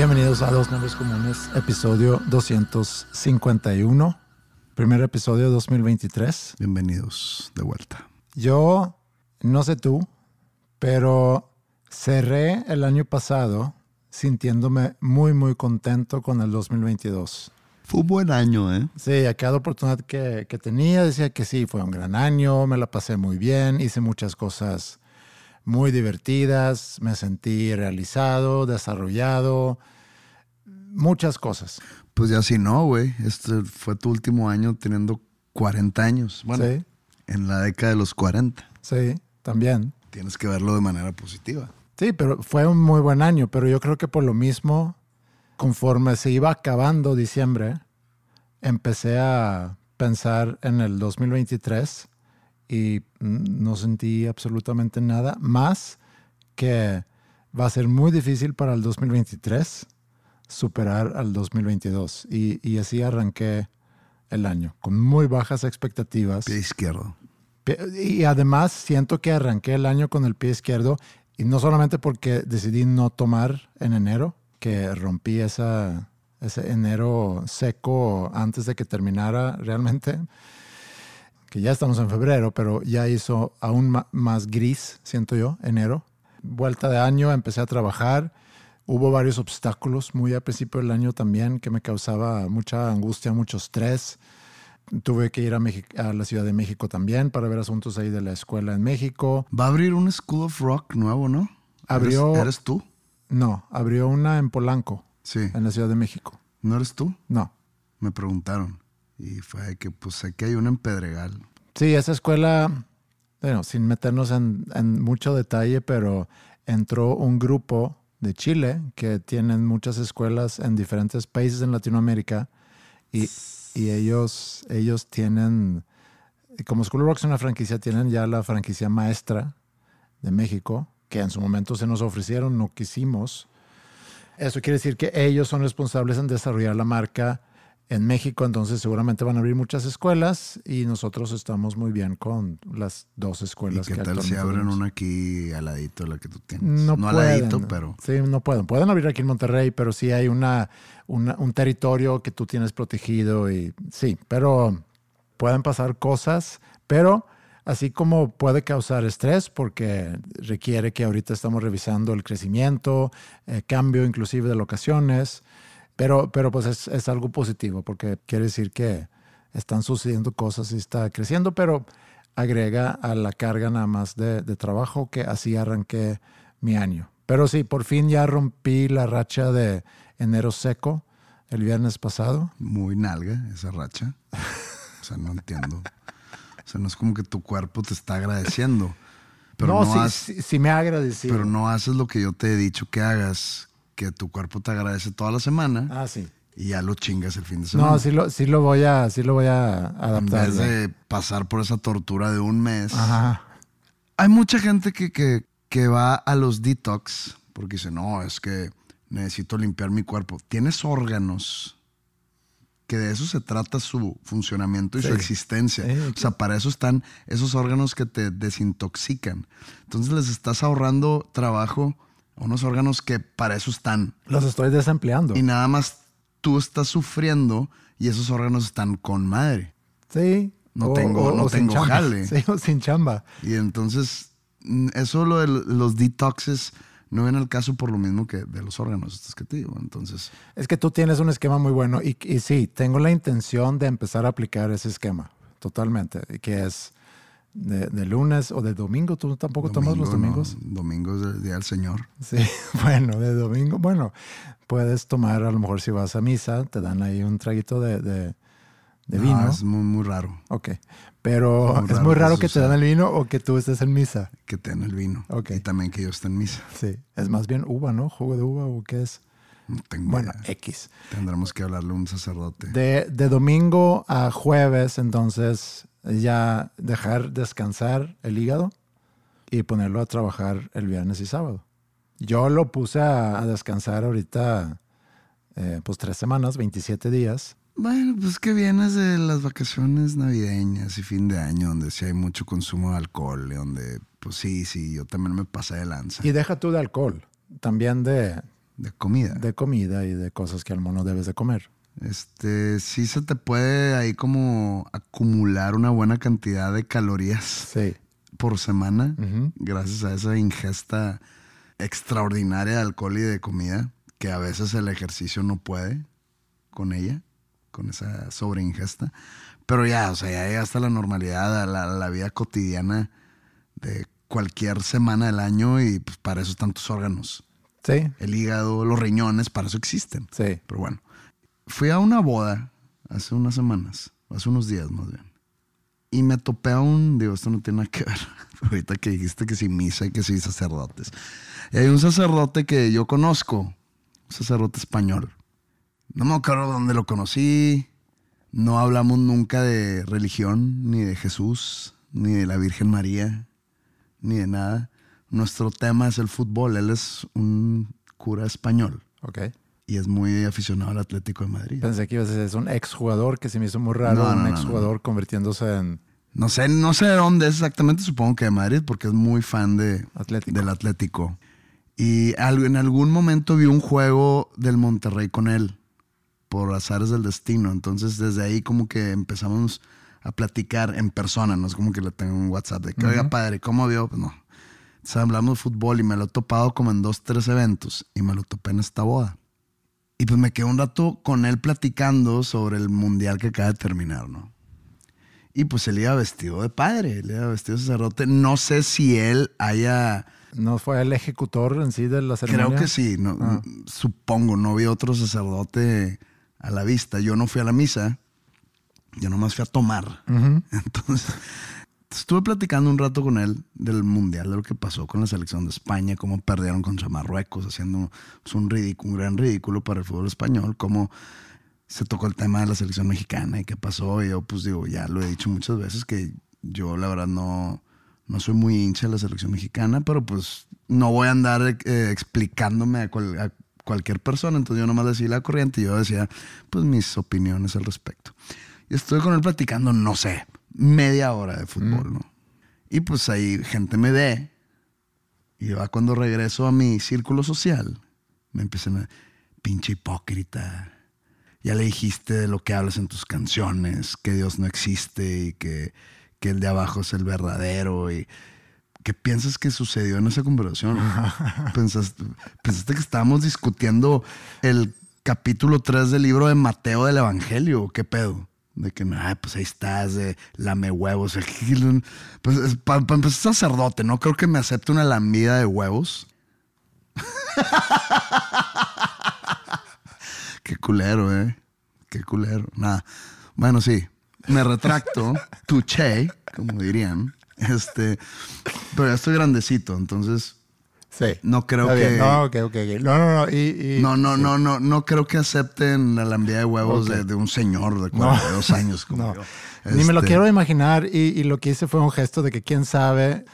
Bienvenidos a Dos Nombres Comunes, episodio 251, primer episodio de 2023. Bienvenidos de vuelta. Yo, no sé tú, pero cerré el año pasado sintiéndome muy, muy contento con el 2022. Fue un buen año, ¿eh? Sí, a cada oportunidad que, que tenía decía que sí, fue un gran año, me la pasé muy bien, hice muchas cosas muy divertidas, me sentí realizado, desarrollado, muchas cosas. Pues ya sí, no, güey. Este fue tu último año teniendo 40 años. Bueno, Sí. en la década de los 40. Sí, también. Tienes que verlo de manera positiva. Sí, pero fue un muy buen año, pero yo creo que por lo mismo, conforme se iba acabando diciembre, empecé a pensar en el 2023 y mm, no sentí absolutamente nada más que va a ser muy difícil para el 2023 superar al 2022. Y, y así arranqué el año, con muy bajas expectativas. Pie izquierdo. Y además siento que arranqué el año con el pie izquierdo y no solamente porque decidí no tomar en enero, que rompí esa, ese enero seco antes de que terminara realmente, que ya estamos en febrero, pero ya hizo aún más gris, siento yo, enero. Vuelta de año, empecé a trabajar. Hubo varios obstáculos muy al principio del año también que me causaba mucha angustia, mucho estrés. Tuve que ir a, a la Ciudad de México también para ver asuntos ahí de la escuela en México. Va a abrir un School of Rock nuevo, ¿no? Abrió- ¿Eres, eres tú? No, abrió una en Polanco, Sí. en la Ciudad de México. ¿No eres tú? No. Me preguntaron. Y fue que, pues que hay una en Pedregal. Sí, esa escuela, bueno, sin meternos en, mucho detalle, pero entró un grupo de Chile que tienen muchas escuelas en diferentes países en Latinoamérica y, y ellos, ellos tienen, como School Rock es una franquicia, tienen ya la franquicia maestra de México, que en su momento se nos ofrecieron, no quisimos. Eso quiere decir que ellos son responsables en desarrollar la marca en México, entonces seguramente van a abrir muchas escuelas y nosotros estamos muy bien con las dos ¿Y escuelas qué que tal si abren una aquí al ladito la que tú tienes? No, al pueden. ladito, pero... Sí, no pueden. Pueden abrir aquí en Monterrey, pero sí hay una, una- un territorio que tú tienes protegido y sí, pero pueden pasar cosas, pero así como puede causar estrés porque requiere que ahorita estamos revisando el crecimiento, eh, cambio inclusive de locaciones, pero, pero pues es, es algo positivo porque quiere decir que están sucediendo cosas y está creciendo, pero agrega a la carga nada más de, de trabajo que así arranqué mi año. Pero sí, por fin ya rompí la racha de enero seco el viernes pasado. Muy nalga esa racha. O sea, no entiendo. O sea, no es como que tu cuerpo te está agradeciendo. Pero no, no, sí, has- sí, sí me ha agradecido. pero no haces lo que yo te he dicho que hagas, que tu cuerpo te agradece toda la semana Ah, sí. y ya lo chingas el fin de semana. No, sí lo, sí lo voy a, sí lo voy a en adaptar. vez ya. de pasar por esa tortura de un mes. Ajá. Hay mucha gente que, que, que va a los detox porque dice, no, es que necesito limpiar mi cuerpo. Tienes órganos que de eso se trata su funcionamiento y su Sí. existencia. Sí, o sea, para eso están esos órganos que te desintoxican. Entonces les estás ahorrando trabajo unos órganos que para eso están. Los estoy desempleando. Y nada más tú estás sufriendo y esos órganos están con madre. Sí. No tengo- no tengo jale. Sí, o sin chamba. Y entonces, eso lo de los detoxes no viene al caso por lo mismo que de los órganos estos que te digo. Entonces, Es que tú tienes un esquema muy bueno y, y sí, tengo la intención de empezar a aplicar ese esquema, totalmente, que es de, de lunes o de domingo. ¿Tú tampoco tomas los domingo, domingos? No, domingo es el día del Señor. Sí, bueno, de domingo, bueno, puedes tomar, a lo mejor si vas a misa, te dan ahí un traguito de, de- de No, vino. es muy, muy raro Ok, pero muy es raro muy raro que te dan el vino o que tú estés en misa. que te den el vino. Ok. Y también que yo esté en misa. Sí, es más bien uva, ¿no? Jugo de uva o qué es. No tengo Bueno, idea. X. Tendremos que hablarle a un sacerdote. De, de domingo a jueves, entonces, ya dejar descansar el hígado y ponerlo a trabajar el viernes y sábado. Yo lo puse a, a descansar ahorita, eh, pues tres semanas, 27 días. Bueno, pues que vienes de las vacaciones navideñas y fin de año, donde sí hay mucho consumo de alcohol, y donde, pues sí, sí, yo también me pasé de lanza. Y deja tú de alcohol, también de, De comida. de comida y de cosas que al mono debes de comer. Este, sí se te puede ahí como acumular una buena cantidad de calorías Sí. por semana, gracias a esa ingesta extraordinaria de alcohol y de comida, que a veces el ejercicio no puede con ella, con esa sobreingesta. Pero ya, o sea, ya llega hasta la normalidad, a la, a la vida cotidiana de cualquier semana del año y pues para eso están tus órganos. Sí, El hígado, los riñones, para eso existen. sí. Pero bueno, fui a una boda hace unas semanas, hace unos días más bien. Y me topé a un, digo, esto no tiene nada que ver, ahorita que dijiste que sí misa y que sí sacerdotes. Y hay un sacerdote que yo conozco, un sacerdote español. No me acuerdo dónde lo conocí, no hablamos nunca de religión, ni de Jesús, ni de la Virgen María, ni de nada. Nuestro tema es el fútbol, él es un cura español Ok. y es muy aficionado al Atlético de Madrid. Pensé que ibas a decir, es un exjugador que se me hizo muy raro, No, no, un no, exjugador convirtiéndose en... No sé, no sé de dónde es exactamente, supongo que de Madrid, porque es muy fan de, Atlético. del Atlético. Y en algún momento vi un juego del Monterrey con él, por azares del destino. Entonces desde ahí como que empezamos a platicar en persona, no es como que le tengo un WhatsApp de que, oiga padre, ¿cómo vio? Pues no. Entonces hablamos de fútbol y me lo he topado como en dos, tres eventos y me lo topé en esta boda. Y pues me quedé un rato con él platicando sobre el mundial que acaba de terminar, ¿no? Y pues él iba vestido de padre, él iba vestido de sacerdote. No sé si él haya... ¿No fue el ejecutor en sí de la ceremonia? Creo que sí, no, Ah. supongo, no vi otro sacerdote a la vista. Yo no fui a la misa, yo nomás fui a tomar. Entonces, estuve platicando un rato con él del mundial, de lo que pasó con la selección de España, cómo perdieron contra Marruecos, haciendo un, ridículo, un gran ridículo para el fútbol español, cómo se tocó el tema de la selección mexicana y qué pasó. Y yo, pues digo, ya lo he dicho muchas veces que yo, la verdad, no, no soy muy hincha de la selección mexicana, pero pues no voy a andar eh, explicándome a, cual- a cualquier persona. Entonces yo nomás decía la corriente y yo decía, pues mis opiniones al respecto. Y estuve con él platicando, no sé, media hora de fútbol, ¿no? Y pues ahí gente me ve. Y yo cuando regreso a mi círculo social, me empiezan a, pinche hipócrita. Ya le dijiste de lo que hablas en tus canciones, que Dios no existe y que, que el de abajo es el verdadero. Y ¿qué piensas que sucedió en esa conversación? ¿Pensaste, pensaste que estábamos discutiendo el capítulo 3 del libro de Mateo del Evangelio? ¿Qué pedo? De que, nah, pues ahí estás, de lame huevos. Pues para empezar, sacerdote, no creo que me acepte una lambida de huevos. Qué culero, eh. Qué culero. Nada. Bueno, sí. Me retracto. Tuché, como dirían. Este. Pero ya estoy grandecito, entonces. Sí. No creo que- No. No, no, no. Y, y- No, no, sí. no, no, no creo que acepten la lambida de huevos de, de un señor de 42 años como No. yo. Ni me lo Este, quiero imaginar y, y lo que hice fue un gesto de que quién sabe,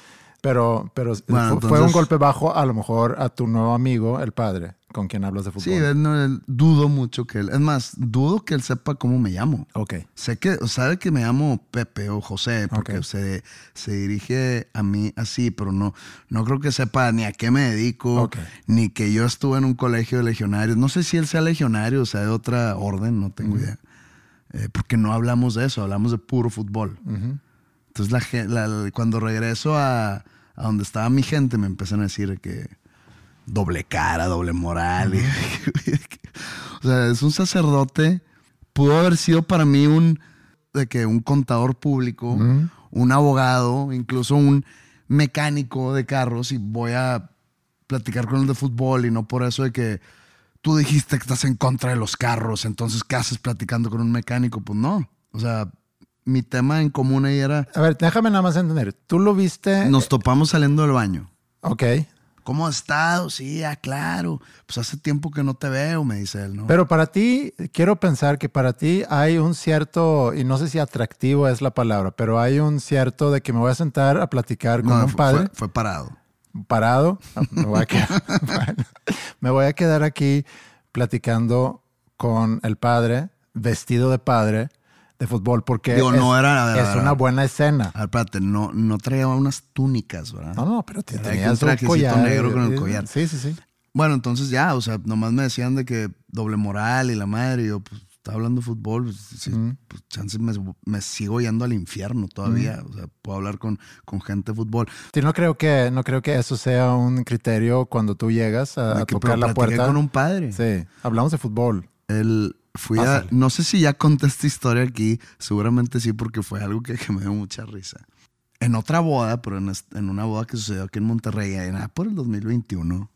pero, pero Bueno, fue, un golpe bajo a lo mejor a tu nuevo amigo, el padre. Con quien hablas de fútbol. Sí, él no- él- dudo mucho que él. Es más, dudo que él sepa cómo me llamo. Ok. Sé que, sabe que me llamo Pepe o José, porque se, se dirige a mí así, pero no, no creo que sepa ni a qué me dedico, ni que yo estuve en un colegio de legionarios. No sé si él sea legionario o sea de otra orden, no tengo idea. Eh, porque no hablamos de eso, hablamos de puro fútbol. Entonces, la- la- cuando regreso a, a donde estaba mi gente, me empiezan a decir que doble cara, doble moral. o sea, es un sacerdote. Pudo haber sido para mí un, de que un contador público, un abogado, incluso un mecánico de carros y voy a platicar con él de fútbol y no por eso de que tú dijiste que estás en contra de los carros, entonces ¿qué haces platicando con un mecánico? Pues no. O sea, mi tema en común ahí era, A ver, déjame nada más entender. ¿Tú lo viste? nos topamos saliendo del baño. Ok. ¿Cómo has estado? Sí, ah, claro. Pues hace tiempo que no te veo, me dice él, ¿no? Pero para ti, quiero pensar que para ti hay un cierto, y no sé si atractivo es la palabra, pero hay un cierto de que me voy a sentar a platicar con no, un fue, padre fue- fue parado. parado. Ah, Me voy, a quedar, bueno, me voy a quedar aquí platicando con el padre, vestido de padre de fútbol, porque Digo, es, no era- ver, es una buena escena. A ver, espérate, no, no traía unas túnicas, ¿verdad? No, no, pero te Traía tenías un un collar. negro con el eh, collar. Sí, sí, sí. Bueno, entonces ya, o sea, nomás me decían de que doble moral y la madre, y yo, pues, estaba hablando de fútbol, pues, sí, pues, chance me, me sigo yendo al infierno todavía, o sea, puedo hablar con, con gente de fútbol. Sí, no creo que no creo que eso sea un criterio cuando tú llegas a, tocar la puerta. con un padre. Sí, hablamos de fútbol. Él fui a, no sé si ya conté esta historia aquí, seguramente sí, porque fue algo que, que me dio mucha risa. En otra boda, pero en, una boda que sucedió aquí en Monterrey, en, ah, por el 2021,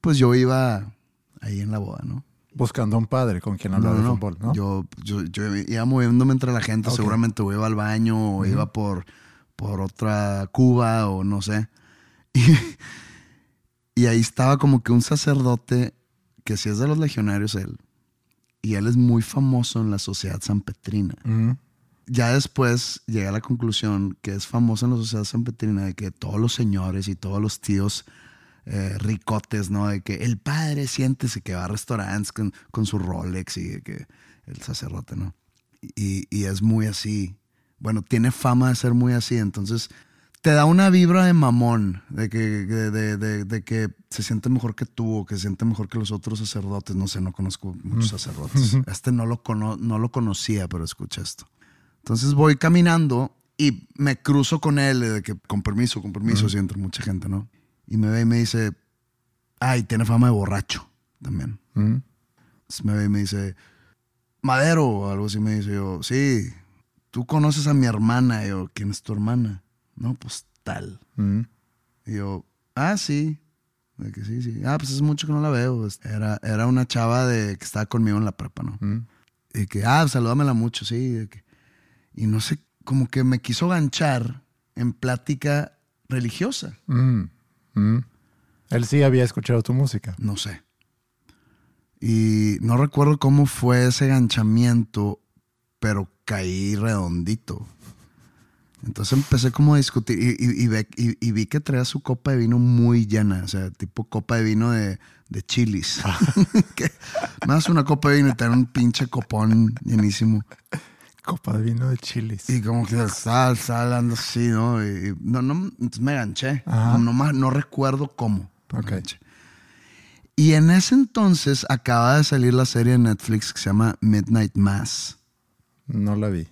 pues yo iba ahí en la boda, ¿no? Buscando a un padre con quien hablar No, de fútbol, ¿no? Yo, yo, yo iba moviéndome entre la gente, seguramente o iba al baño o iba por, por otra Cuba o no sé. Y, y ahí estaba como que un sacerdote que sí es de los legionarios él. Y él es muy famoso en la sociedad sanpetrina. Ujú. Ya después llegué a la conclusión que es famoso en la sociedad sanpetrina de que todos los señores y todos los tíos eh, ricotes, ¿no? De que el padre siéntese que va a restaurantes con, con su Rolex y de que el sacerdote, ¿no? Y, y es muy así. Bueno, tiene fama de ser muy así, entonces te da una vibra de mamón, de que, de, de- de- de que se siente mejor que tú o que se siente mejor que los otros sacerdotes. No sé, no conozco muchos sacerdotes. Este no lo, cono- no lo conocía, pero escucha esto. Entonces voy caminando y me cruzo con él, de que con permiso, con permiso, sí, entre mucha gente, ¿no? Y me ve y me dice, ay, tiene fama de borracho también. Entonces me ve y me dice, Madero, o algo así me dice yo, sí, tú conoces a mi hermana. Y yo, ¿quién es tu hermana? No, pues tal. Ujú. Y yo, ah, sí. De que sí, sí. Ah, pues es mucho que no la veo. Era, era una chava de que estaba conmigo en la prepa, ¿no? Ujú. Y que, ah, salúdamela mucho, sí. de que- y no sé, como que me quiso ganchar en plática religiosa. Ujú. Ujú. Él sí había escuchado tu música. No sé. Y no recuerdo cómo fue ese ganchamiento, pero caí redondito. Entonces empecé como a discutir y, y- y ve- y- vi que traía su copa de vino muy llena, o sea, tipo copa de vino de, de chilis. que más una copa de vino y tener un pinche copón llenísimo. Copa de vino de chilis. Y como que estaba, estaba hablando así, ¿no? Y, no, no, entonces me ganché. No, más, no recuerdo cómo. me Ok. ganché. Y en ese entonces acaba de salir la serie de Netflix que se llama Midnight Mass. No la vi.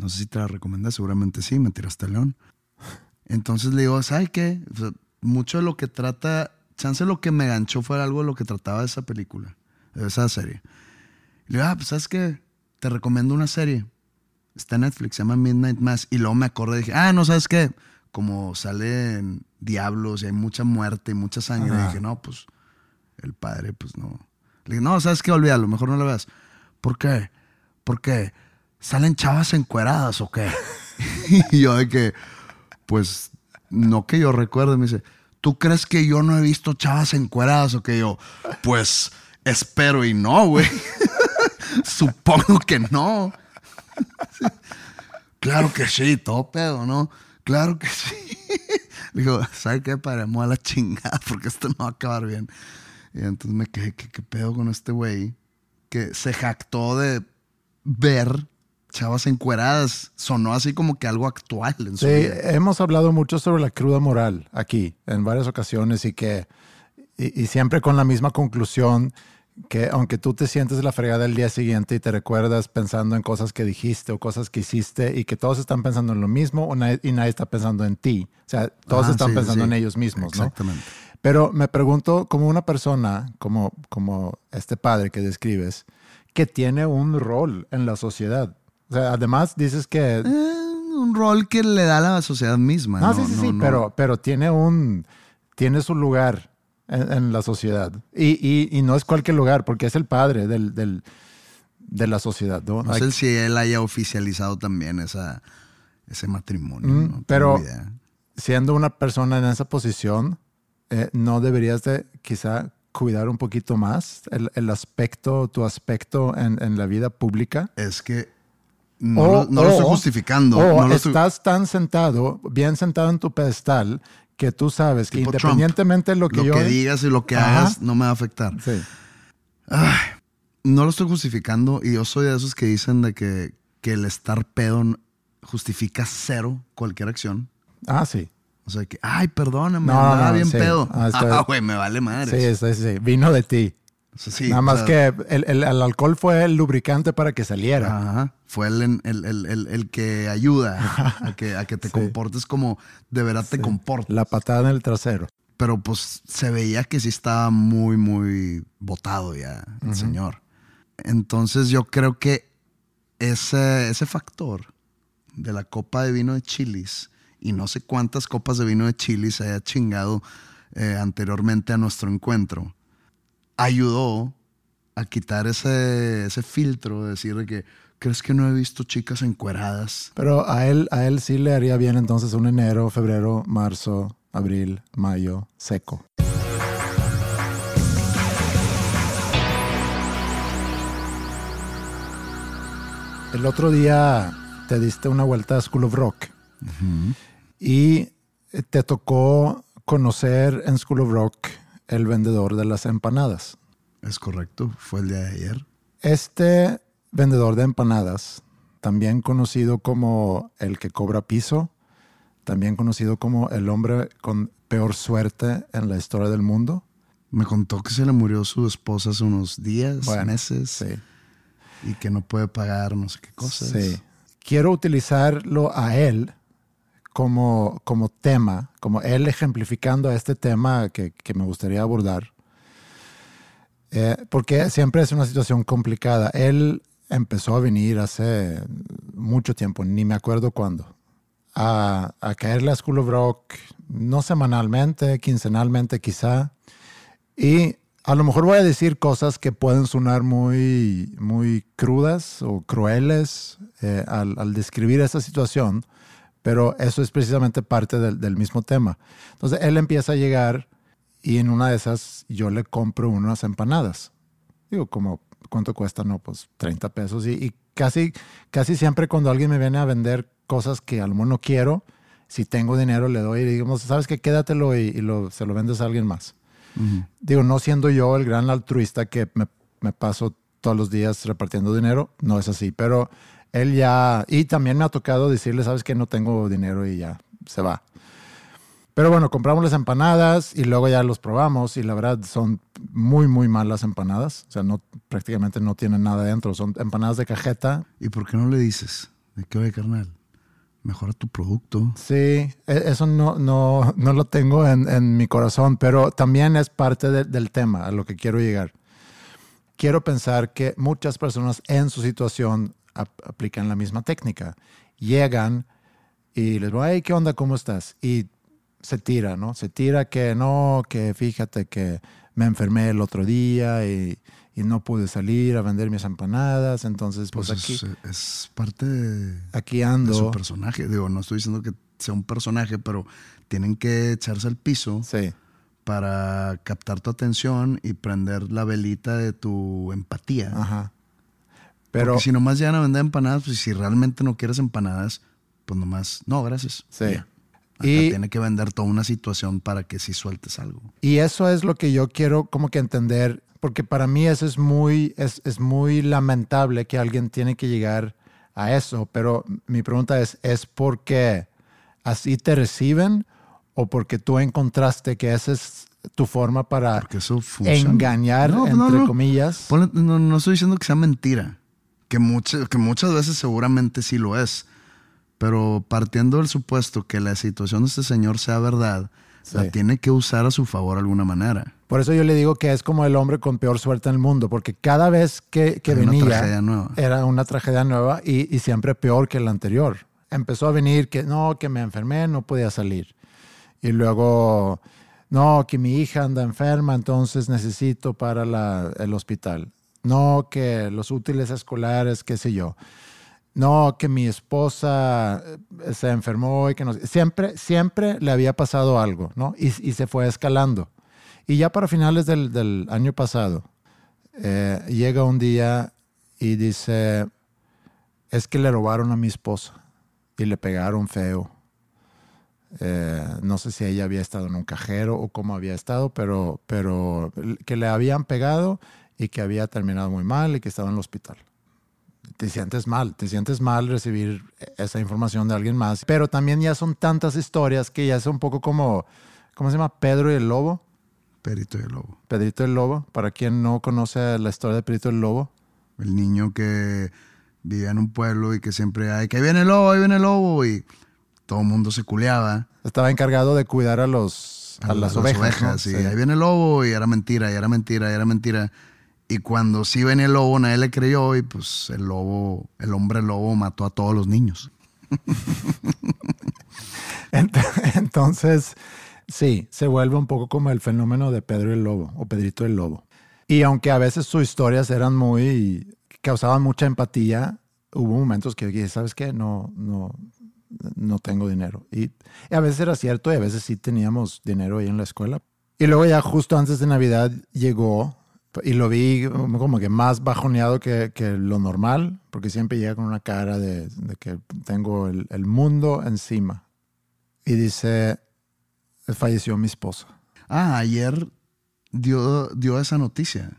No sé si te la recomendé, seguramente sí, me tiraste el león. Entonces le digo, ¿sabes qué? O sea, mucho de lo que trata, chance lo que me ganchó fue algo de lo que trataba de esa película, de esa serie. Y le digo, ah, pues ¿sabes qué? Te recomiendo una serie. Está en Netflix, se llama Midnight Mass. Y luego me acordé y dije, ah, no, ¿sabes qué? Como salen diablos y hay mucha muerte y mucha sangre. Ajá. dije, no, pues el padre, pues no. Le dije, no, ¿sabes qué? Olvídalo, mejor no lo veas. ¿Por qué? ¿Por qué? ¿Salen chavas encueradas o qué? y yo de que, pues, no que yo recuerde, me dice, ¿tú crees que yo no he visto chavas encueradas o que yo? Pues, espero y no, güey. Supongo que no. claro que sí, todo pedo, ¿no? Claro que sí. Digo, ¿sabe qué? Paremos a la chingada porque esto no va a acabar bien. Y entonces me quedé, ¿qué, qué pedo con este güey? Que se jactó de ver chavas encueradas. Sonó así como que algo actual en su Sí, vida. hemos hablado mucho sobre la cruda moral aquí en varias ocasiones y que y, y siempre con la misma conclusión que aunque tú te sientes la fregada el día siguiente y te recuerdas pensando en cosas que dijiste o cosas que hiciste y que todos están pensando en lo mismo o nadie- y nadie está pensando en ti. O sea, todos Ah, están sí, pensando sí. en ellos mismos, ¿no? Exactamente. Pero me pregunto, como una persona, como, como este padre que describes, que tiene un rol en la sociedad. O sea, además dices que... Eh, un rol que le da a la sociedad misma. no, No, sí, sí, no, sí, no. Pero, pero tiene un... Tiene su lugar en, en la sociedad. Y, y- y no es cualquier lugar, porque es el padre del, del- de la sociedad, ¿no? No Hay- sé si él haya oficializado también esa, ese matrimonio. Mm, no pero- siendo una persona en esa posición, eh, ¿no deberías de quizá cuidar un poquito más el, el aspecto, tu aspecto en, en la vida pública? Es que no, O- lo, no lo estoy o- justificando. O no lo estoy- estás tan sentado, bien sentado en tu pedestal, que tú sabes que Trump. independientemente de lo que lo yo... que digas y lo que Ajá. hagas no me va a afectar. Sí. No lo estoy justificando y yo soy de esos que dicen de que, que el estar pedo justifica cero cualquier acción. Ah, sí. O sea que, ay, perdóname, No, andaba no, bien sí. pedo. Ah, Ah, güey, me vale madre. Sí, sí, sí. Vino de ti. Nada más que el, el- el alcohol fue el lubricante para que saliera. Ajá. Fue el, el, el- el- el que ayuda a que, a que te Sí. comportes como de verdad te comportas. La patada en el trasero. Pero pues se veía que sí estaba muy, muy botado ya el señor. Entonces yo creo que ese, ese factor de la copa de vino de chilis y no sé cuántas copas de vino de chilis haya chingado eh, anteriormente a nuestro encuentro, ayudó a quitar ese, ese filtro de decir de que, ¿crees que no he visto chicas encueradas? Pero a él, a él sí le haría bien entonces un enero, febrero, marzo, abril, mayo, seco. El otro día te diste una vuelta a School of Rock y te tocó conocer en School of Rock el vendedor de las empanadas. Es correcto, fue el día de ayer. Este vendedor de empanadas, también conocido como el que cobra piso, también conocido como el hombre con peor suerte en la historia del mundo. Me contó que se le murió su esposa hace unos días, Bueno, meses, Sí, y que no puede pagar no sé qué cosas. sí. Quiero utilizarlo a él como, como tema, como él ejemplificando a este tema que, que me gustaría abordar. Eh, porque siempre es una situación complicada. Él empezó a venir hace mucho tiempo, ni me acuerdo cuándo, a, a caerle a School of Rock, no semanalmente, quincenalmente quizá. Y a lo mejor voy a decir cosas que pueden sonar muy, muy crudas o crueles eh, al, al describir esa situación, pero eso es precisamente parte del, del mismo tema. Entonces él empieza a llegar y en una de esas yo le compro unas empanadas. Digo, como, ¿cuánto cuesta? No, pues 30 pesos. Y, y casi, casi siempre cuando alguien me viene a vender cosas que a lo mejor no quiero, si tengo dinero le doy y digamos, ¿sabes qué? Quédatelo y, y lo, se lo vendes a alguien más. Digo, no siendo yo el gran altruista que me, me paso todos los días repartiendo dinero, no es así, pero él ya, y también me ha tocado decirle, sabes que no tengo dinero y ya, se va. Pero bueno, compramos las empanadas y luego ya los probamos y la verdad son muy, muy malas empanadas. O sea, no, prácticamente no tienen nada dentro. Son empanadas de cajeta. ¿Y por qué no le dices? De que, oye, carnal, mejora tu producto. Sí, e- eso no, no, no lo tengo en, en mi corazón, pero también es parte de- del tema a lo que quiero llegar. Quiero pensar que muchas personas en su situación ap- aplican la misma técnica. Llegan y les voy, hey, ¿qué onda? ¿Cómo estás? Y se tira, ¿no? Se tira que no, que fíjate que me enfermé el otro día y, y no pude salir a vender mis empanadas, entonces pues, Pues aquí, es, es parte de, aquí de ando. su personaje. Digo, no estoy diciendo que sea un personaje, pero tienen que echarse al piso Sí, para captar tu atención y prender la velita de tu empatía. ajá. Pero Porque si nomás llegan a vender empanadas, pues si realmente no quieres empanadas, pues nomás, no, gracias. Sí. Acá Y- tiene que vender toda una situación para que sí sueltes algo. Y eso es lo que yo quiero como que entender, porque para mí eso es muy, es, es muy lamentable que alguien tiene que llegar a eso, pero mi pregunta es, ¿es porque así te reciben o porque tú encontraste que esa es tu forma para engañar, No, no, entre no. comillas? Ponle- no, no estoy diciendo que sea mentira, que, muchas que muchas veces seguramente sí lo es, pero partiendo del supuesto que la situación de este señor sea verdad, Sí. la tiene que usar a su favor de alguna manera. Por eso yo le digo que es como el hombre con peor suerte en el mundo, porque cada vez que, que una venía tragedia nueva. era una tragedia nueva y, y siempre peor que la anterior. Empezó a venir que no, que me enfermé, no podía salir. Y luego, no, que mi hija anda enferma, entonces necesito para la- el hospital. No, que los útiles escolares, qué sé yo. No, que mi esposa eh, se enfermó y que no. Siempre, siempre le había pasado algo, ¿no? Y, y se fue escalando. Y ya para finales del, del año pasado, eh, llega un día y dice, es que le robaron a mi esposa y le pegaron feo. Eh, no sé si ella había estado en un cajero o cómo había estado, pero, pero que le habían pegado y que había terminado muy mal y que estaba en el hospital. Te sientes mal, te sientes mal recibir esa información de alguien más, pero también ya son tantas historias que ya es un poco como, ¿cómo se llama? Pedro y el lobo. Perito y el lobo. Pedrito el Lobo, para quien no conoce la historia de Pedrito el Lobo. El niño que vivía en un pueblo y que siempre hay que viene el lobo, ahí viene el lobo y todo el mundo se culeaba. Estaba encargado de cuidar a los a, las, ovejas. ¿no? y Sí. ahí viene el lobo y era mentira, y era mentira, y era mentira. Y cuando sí venía el lobo, nadie le creyó y pues el lobo, el hombre lobo mató a todos los niños. Ent- Entonces, sí, se vuelve un poco como el fenómeno de Pedro el Lobo o Pedrito el Lobo. Y aunque a veces sus historias eran muy, causaban mucha empatía, hubo momentos que dije, ¿sabes qué? No, no, no tengo dinero. Y a veces era cierto y a veces sí teníamos dinero ahí en la escuela. Y luego ya justo antes de Navidad llegó y lo vi como que más bajoneado que, que lo normal, porque siempre llega con una cara de, de que tengo el, el mundo encima. Y dice, falleció mi esposa. Ah, ayer dio, dio esa noticia.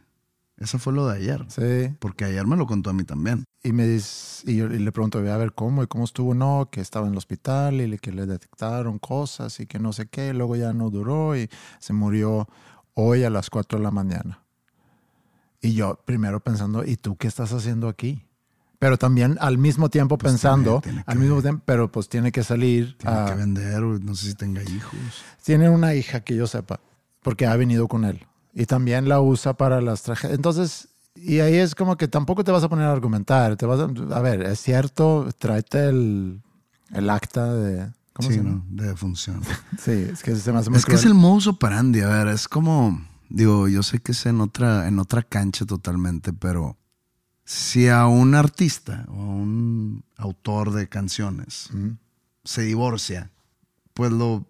Eso fue lo de ayer. Sí. Porque ayer me lo contó a mí también. Y me dice, y yo y le pregunto, a ver cómo y cómo estuvo, no, que estaba en el hospital y que le detectaron cosas y que no sé qué, luego ya no duró y se murió hoy a las 4 de la mañana. Y yo primero pensando, ¿y tú qué estás haciendo aquí? Pero también al mismo tiempo Pues pensando, tiene- tiene al mismo tiempo, pero pues tiene que salir. Tiene a- que vender, no sé si tenga hijos. tiene una hija que yo sepa, porque ha venido con él. Y también la usa para las tragedias. Entonces, y ahí es como que tampoco te vas a poner a argumentar. Te vas a, a ver, es cierto, tráete el, el acta de... ¿Cómo Sí, se llama? ¿no? De función. Sí, es que se me hace muy Es que es cruel. el modus operandi, a ver, es como, digo, yo sé que es en otra, en otra cancha totalmente, pero si a un artista o a un autor de canciones se divorcia, pues lo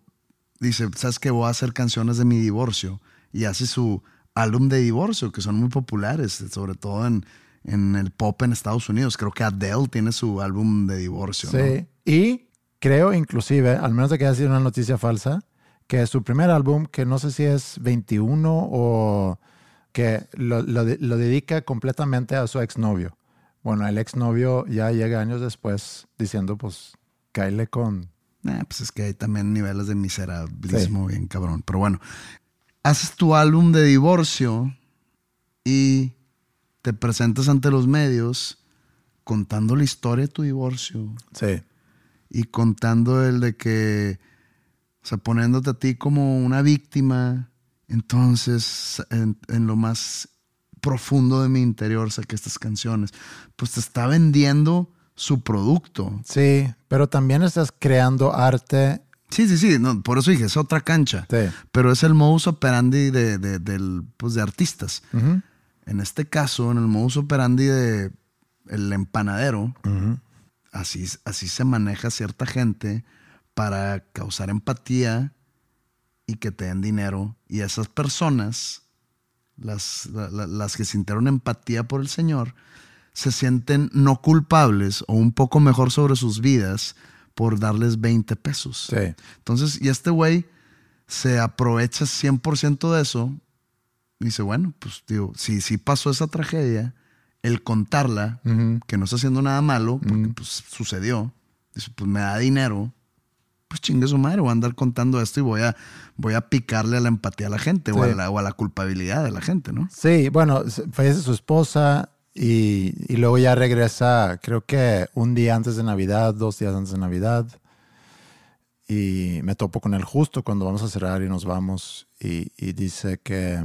dice, ¿sabes qué? Voy a hacer canciones de mi divorcio y hace su álbum de divorcio, que son muy populares, sobre todo en, en el pop en Estados Unidos. Creo que Adele tiene su álbum de divorcio. ¿no? Sí, y creo inclusive, al menos de que haya sido una noticia falsa, que su primer álbum, que no sé si es 21 o que lo, lo de- lo dedica completamente a su exnovio. Bueno, el exnovio ya llega años después diciendo, pues, cáele con... Eh, pues es que hay también niveles de miserabilismo bien cabrón. Pero bueno, haces tu álbum de divorcio y te presentas ante los medios contando la historia de tu divorcio Sí, y contando el de que, o sea, poniéndote a ti como una víctima. Entonces, en, en lo más profundo de mi interior saqué estas canciones. Pues te está vendiendo su producto. sí, pero también estás creando arte. Sí, sí, sí, no, por eso dije, es otra cancha. Sí. Pero es el modus operandi de, de- del, pues, de artistas. Ujú, En este caso, en el modus operandi de el empanadero, ujú. así, así se maneja cierta gente para causar empatía y que te den dinero. Y esas personas, las, la- la- las que sintieron empatía por el Señor, se sienten no culpables o un poco mejor sobre sus vidas por darles 20 pesos. Sí. Entonces, y este güey se aprovecha 100% de eso y dice, bueno, pues digo, si sí pasó esa tragedia, el contarla, que no está haciendo nada malo, porque pues sucedió, dice, pues me da dinero, pues chingue su madre, voy a andar contando esto y voy a, voy a picarle a la empatía a la gente o, a la, o a la culpabilidad de la gente, ¿no? Sí, bueno, fallece su esposa y, y luego ya regresa, creo que un día antes de Navidad, dos días antes de Navidad. Y me topo con él justo cuando vamos a cerrar y nos vamos. Y, y dice que,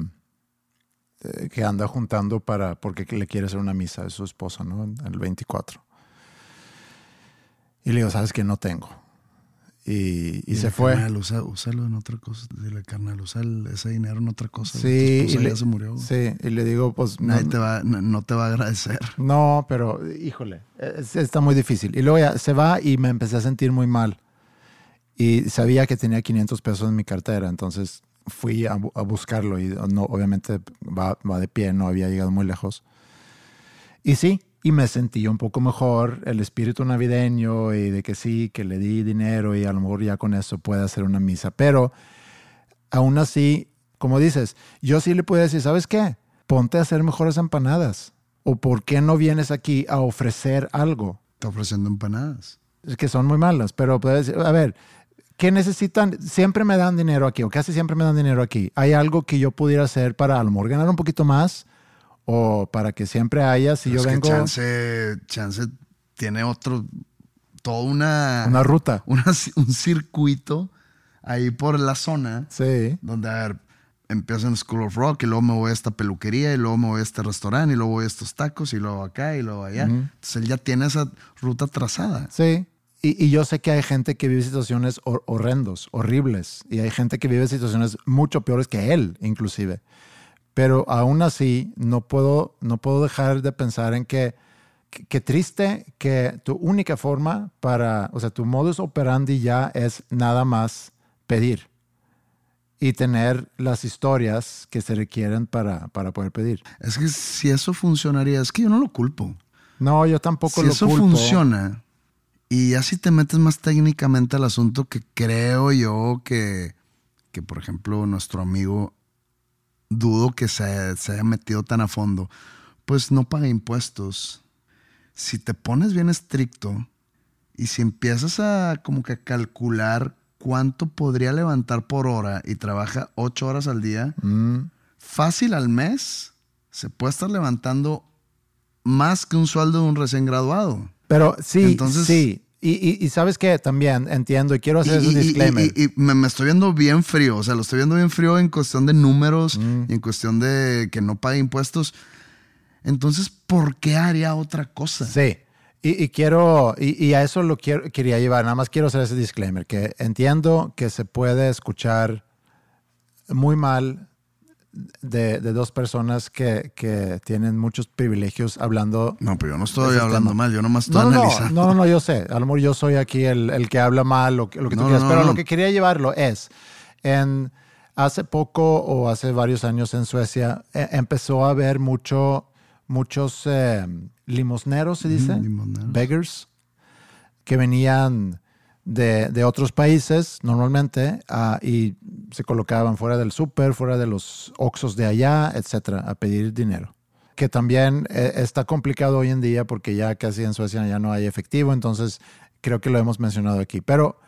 eh, que anda juntando para, porque le quiere hacer una misa a su esposa, ¿no? El 24. Y le digo, ¿sabes que No tengo. Y, y se fue. Carnal, usa- úsalo en otra cosa. Dile, carnal, usa el- ese dinero en otra cosa. Sí, y le, ya se murió. sí, y le digo, pues no, Nadie te va, no, no te va a agradecer. No, pero híjole, es- está muy difícil. Y luego ya se va y me empecé a sentir muy mal. Y sabía que tenía 500 pesos en mi cartera, entonces fui a, a buscarlo y no, obviamente va, va de pie, no había llegado muy lejos. Y sí, y me sentí un poco mejor, el espíritu navideño y de que sí, que le di dinero y a lo mejor ya con eso puede hacer una misa. Pero aún así, como dices, yo sí le puedo decir, ¿sabes qué? Ponte a hacer mejores empanadas. ¿O por qué no vienes aquí a ofrecer algo? Está ofreciendo empanadas. Es que son muy malas, pero puedes decir, a ver, ¿qué necesitan? Siempre me dan dinero aquí, o casi siempre me dan dinero aquí. ¿Hay algo que yo pudiera hacer para a lo mejor ganar un poquito más? O para que siempre haya, si Pero yo es vengo que chance, chance tiene otro, toda una, una ruta. una- un circuito ahí por la zona Sí. donde, a ver, empiezo en School of Rock y luego me voy a esta peluquería y luego me voy a este restaurante y luego voy a estos tacos y luego acá y luego allá. Entonces él ya tiene esa ruta trazada. Sí. Y, y yo sé que hay gente que vive situaciones hor- horrendos, horribles. Y hay gente que vive situaciones mucho peores que él, inclusive. Pero aún así, no puedo, no puedo dejar de pensar en que, que triste que tu única forma para, o sea, tu modus operandi ya es nada más pedir y tener las historias que se requieren para, para poder pedir. Es que si eso funcionaría, es que yo no lo culpo. No, yo tampoco si lo eso culpo. funciona y ya si te metes más técnicamente al asunto que creo yo que, que por ejemplo, nuestro amigo dudo que se, se haya metido tan a fondo, pues no paga impuestos. Si te pones bien estricto y si empiezas a como que calcular cuánto podría levantar por hora y trabaja ocho horas al día, Mm, fácil al mes se puede estar levantando más que un sueldo de un recién graduado. Pero sí, Entonces- sí. Y, y- y sabes qué, también entiendo y quiero hacer Y, y- disclaimer. y- me, me estoy viendo bien frío, o sea, lo estoy viendo bien frío en cuestión de números Mm. y en cuestión de que no pague impuestos. Entonces, ¿por qué haría otra cosa? Sí. Y, quiero, y, y a eso lo quiero, quería llevar, nada más quiero hacer ese disclaimer, que entiendo que se puede escuchar muy mal de, de dos personas que, que tienen muchos privilegios hablando. No, pero yo no estoy Ese hablando tema. mal, yo nomás estoy No, no, analizando. no, no, no, yo sé. A lo mejor yo soy aquí el, el que habla mal, lo que, lo que tú quieras. pero lo que quería llevarlo es, en, hace poco o hace varios años en Suecia, eh, empezó a haber mucho, muchos eh, limosneros, se dice, limosneros. beggars, que venían de, de otros países normalmente ah, y se colocaban fuera del súper, fuera de los oxos de allá, etcétera, a pedir dinero. Que también eh, está complicado hoy en día porque ya casi en Suecia ya no hay efectivo, entonces creo que lo hemos mencionado aquí. Pero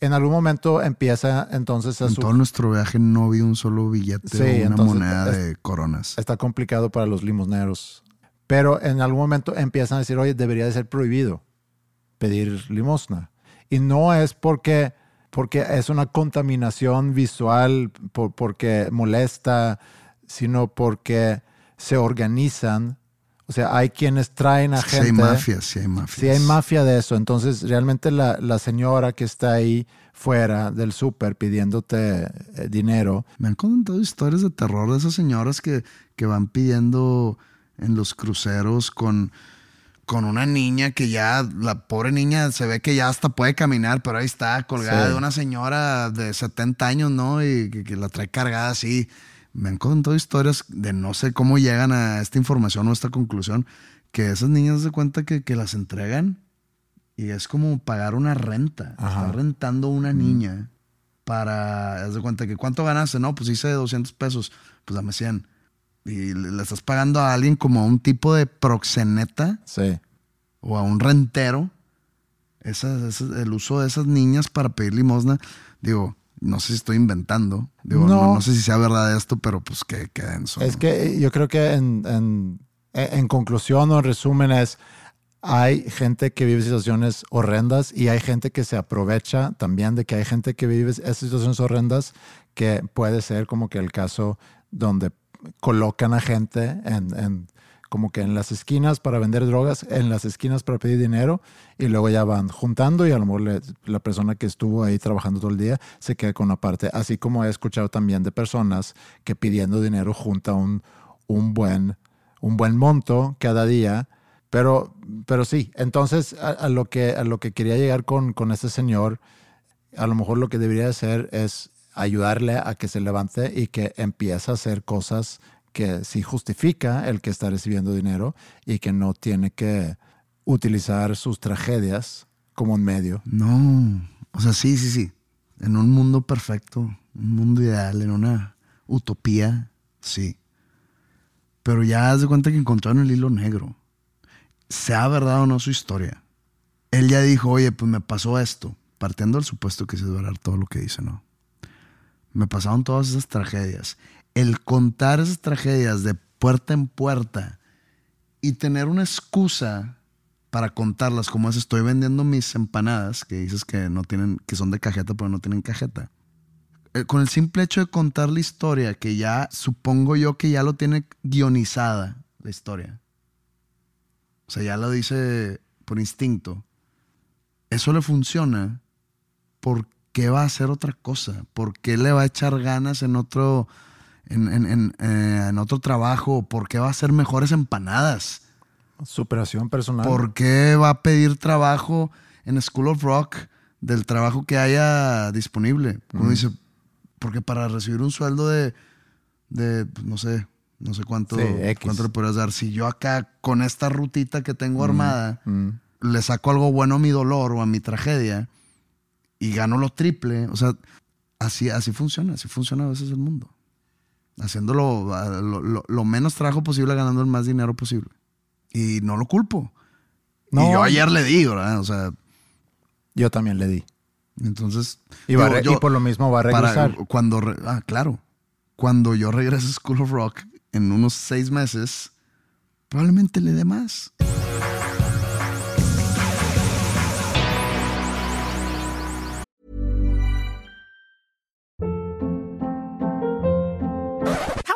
en algún momento empieza entonces a En todo nuestro viaje no vi un solo billete Sí, o una entonces, moneda es- de coronas. está complicado para los limosneros. Pero en algún momento empiezan a decir, oye, debería de ser prohibido pedir limosna. Y no es porque, porque es una contaminación visual, por- porque molesta, sino porque se organizan. O sea, hay quienes traen a Sí gente. hay mafias, sí hay mafias. Sí hay mafia de eso. Entonces, realmente la, la señora que está ahí fuera del súper pidiéndote eh, dinero, Me han contado historias de terror de esas señoras que, que van pidiendo en los cruceros con, con una niña que ya, la pobre niña se ve que ya hasta puede caminar, pero ahí está colgada Sí. de una señora de 70 años, ¿no? Y que, que la trae cargada así. Me han contado historias de no sé cómo llegan a esta información o esta conclusión, que esas niñas se cuenta que, que las entregan Y es como pagar una renta. Ajá. Está rentando una niña para. Haz de cuenta que cuánto ganaste, no, pues hice 200 pesos, pues dame 100. Y le, estás pagando a alguien como a un tipo de proxeneta Sí. o a un rentero. Esas- esas- el uso de esas niñas para pedir limosna. Digo, no sé si estoy inventando. Digo, no, No. no sé si sea verdad esto, pero pues que, que denso. Es que yo creo que en, en- en conclusión o en resumen es, hay gente que vive situaciones horrendas y hay gente que se aprovecha también de que hay gente que vive esas situaciones horrendas que puede ser como que el caso donde colocan a gente en, en- como que en las esquinas para vender drogas, en las esquinas para pedir dinero y luego ya van juntando y a lo mejor la persona que estuvo ahí trabajando todo el día se queda con una parte. Así como he escuchado también de personas que pidiendo dinero junta un, un, buen, un buen monto cada día. Pero, pero sí, entonces a, a lo que, a lo que quería llegar con, con este señor, a lo mejor lo que debería hacer es ayudarle a que se levante y que empiece a hacer cosas que sí justifica el que está recibiendo dinero y que no tiene que utilizar sus tragedias como un medio. No, o sea, sí, sí, sí. En un mundo perfecto, un mundo ideal, en una utopía, sí. Pero ya haz de cuenta que encontraron el hilo negro. Sea verdad o no su historia. Él ya dijo, oye, pues me pasó esto. Partiendo del supuesto que se es verdad todo lo que dice, ¿no? Me pasaron todas esas tragedias. El contar esas tragedias de puerta en puerta y tener una excusa para contarlas, como es estoy vendiendo mis empanadas, que dices que no tienen, que son de cajeta, pero no tienen cajeta. Eh, Con el simple hecho de contar la historia, que ya supongo yo que ya lo tiene guionizada la historia. O sea, ya lo dice por instinto. Eso le funciona. ¿Por qué va a hacer otra cosa? ¿Por qué le va a echar ganas en otro, en, en- en, eh, en otro trabajo? ¿Por qué va a hacer mejores empanadas? Superación personal. ¿Por qué va a pedir trabajo en School of Rock del trabajo que haya disponible? Uno dice, porque para recibir un sueldo de, de pues, no sé, no sé cuánto, Sí, cuánto le podrías dar. Si yo acá con esta rutita que tengo armada, Mm. le saco algo bueno a mi dolor o a mi tragedia y gano lo triple, o sea, así, así funciona, así funciona a veces el mundo. Haciéndolo a- lo, lo- lo menos trabajo posible, ganando el más dinero posible. Y no lo culpo. No. Y yo ayer le di, ¿verdad? O sea, Yo también le di. entonces... Y, va a digo, yo- y por lo mismo va a para- regresar. cuando, re- ah, claro. Cuando yo regrese a School of Rock en unos seis meses, probablemente le dé más.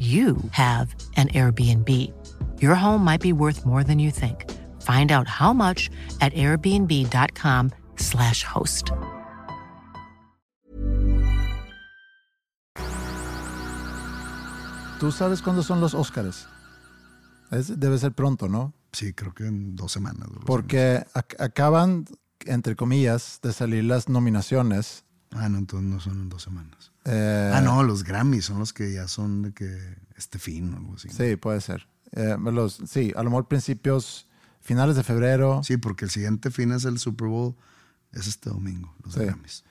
you have an Airbnb. Your home might be worth more than you think. Find out how much at airbnb.com/slash host. ¿Tú sabes cuándo son los Óscares? Debe ser pronto, ¿no? Sí, creo que en dos semanas. o algo así. Porque ac- acaban, entre comillas, de salir las nominaciones. Ah, no, entonces no son en dos semanas. Eh, Ah, no, los Grammys son los que ya son de que este fin o algo así. Sí, puede ser. Eh, los, sí, a lo mejor principios, finales de febrero. Sí, porque el siguiente fin es el Super Bowl. Es este domingo, los Sí. Grammys.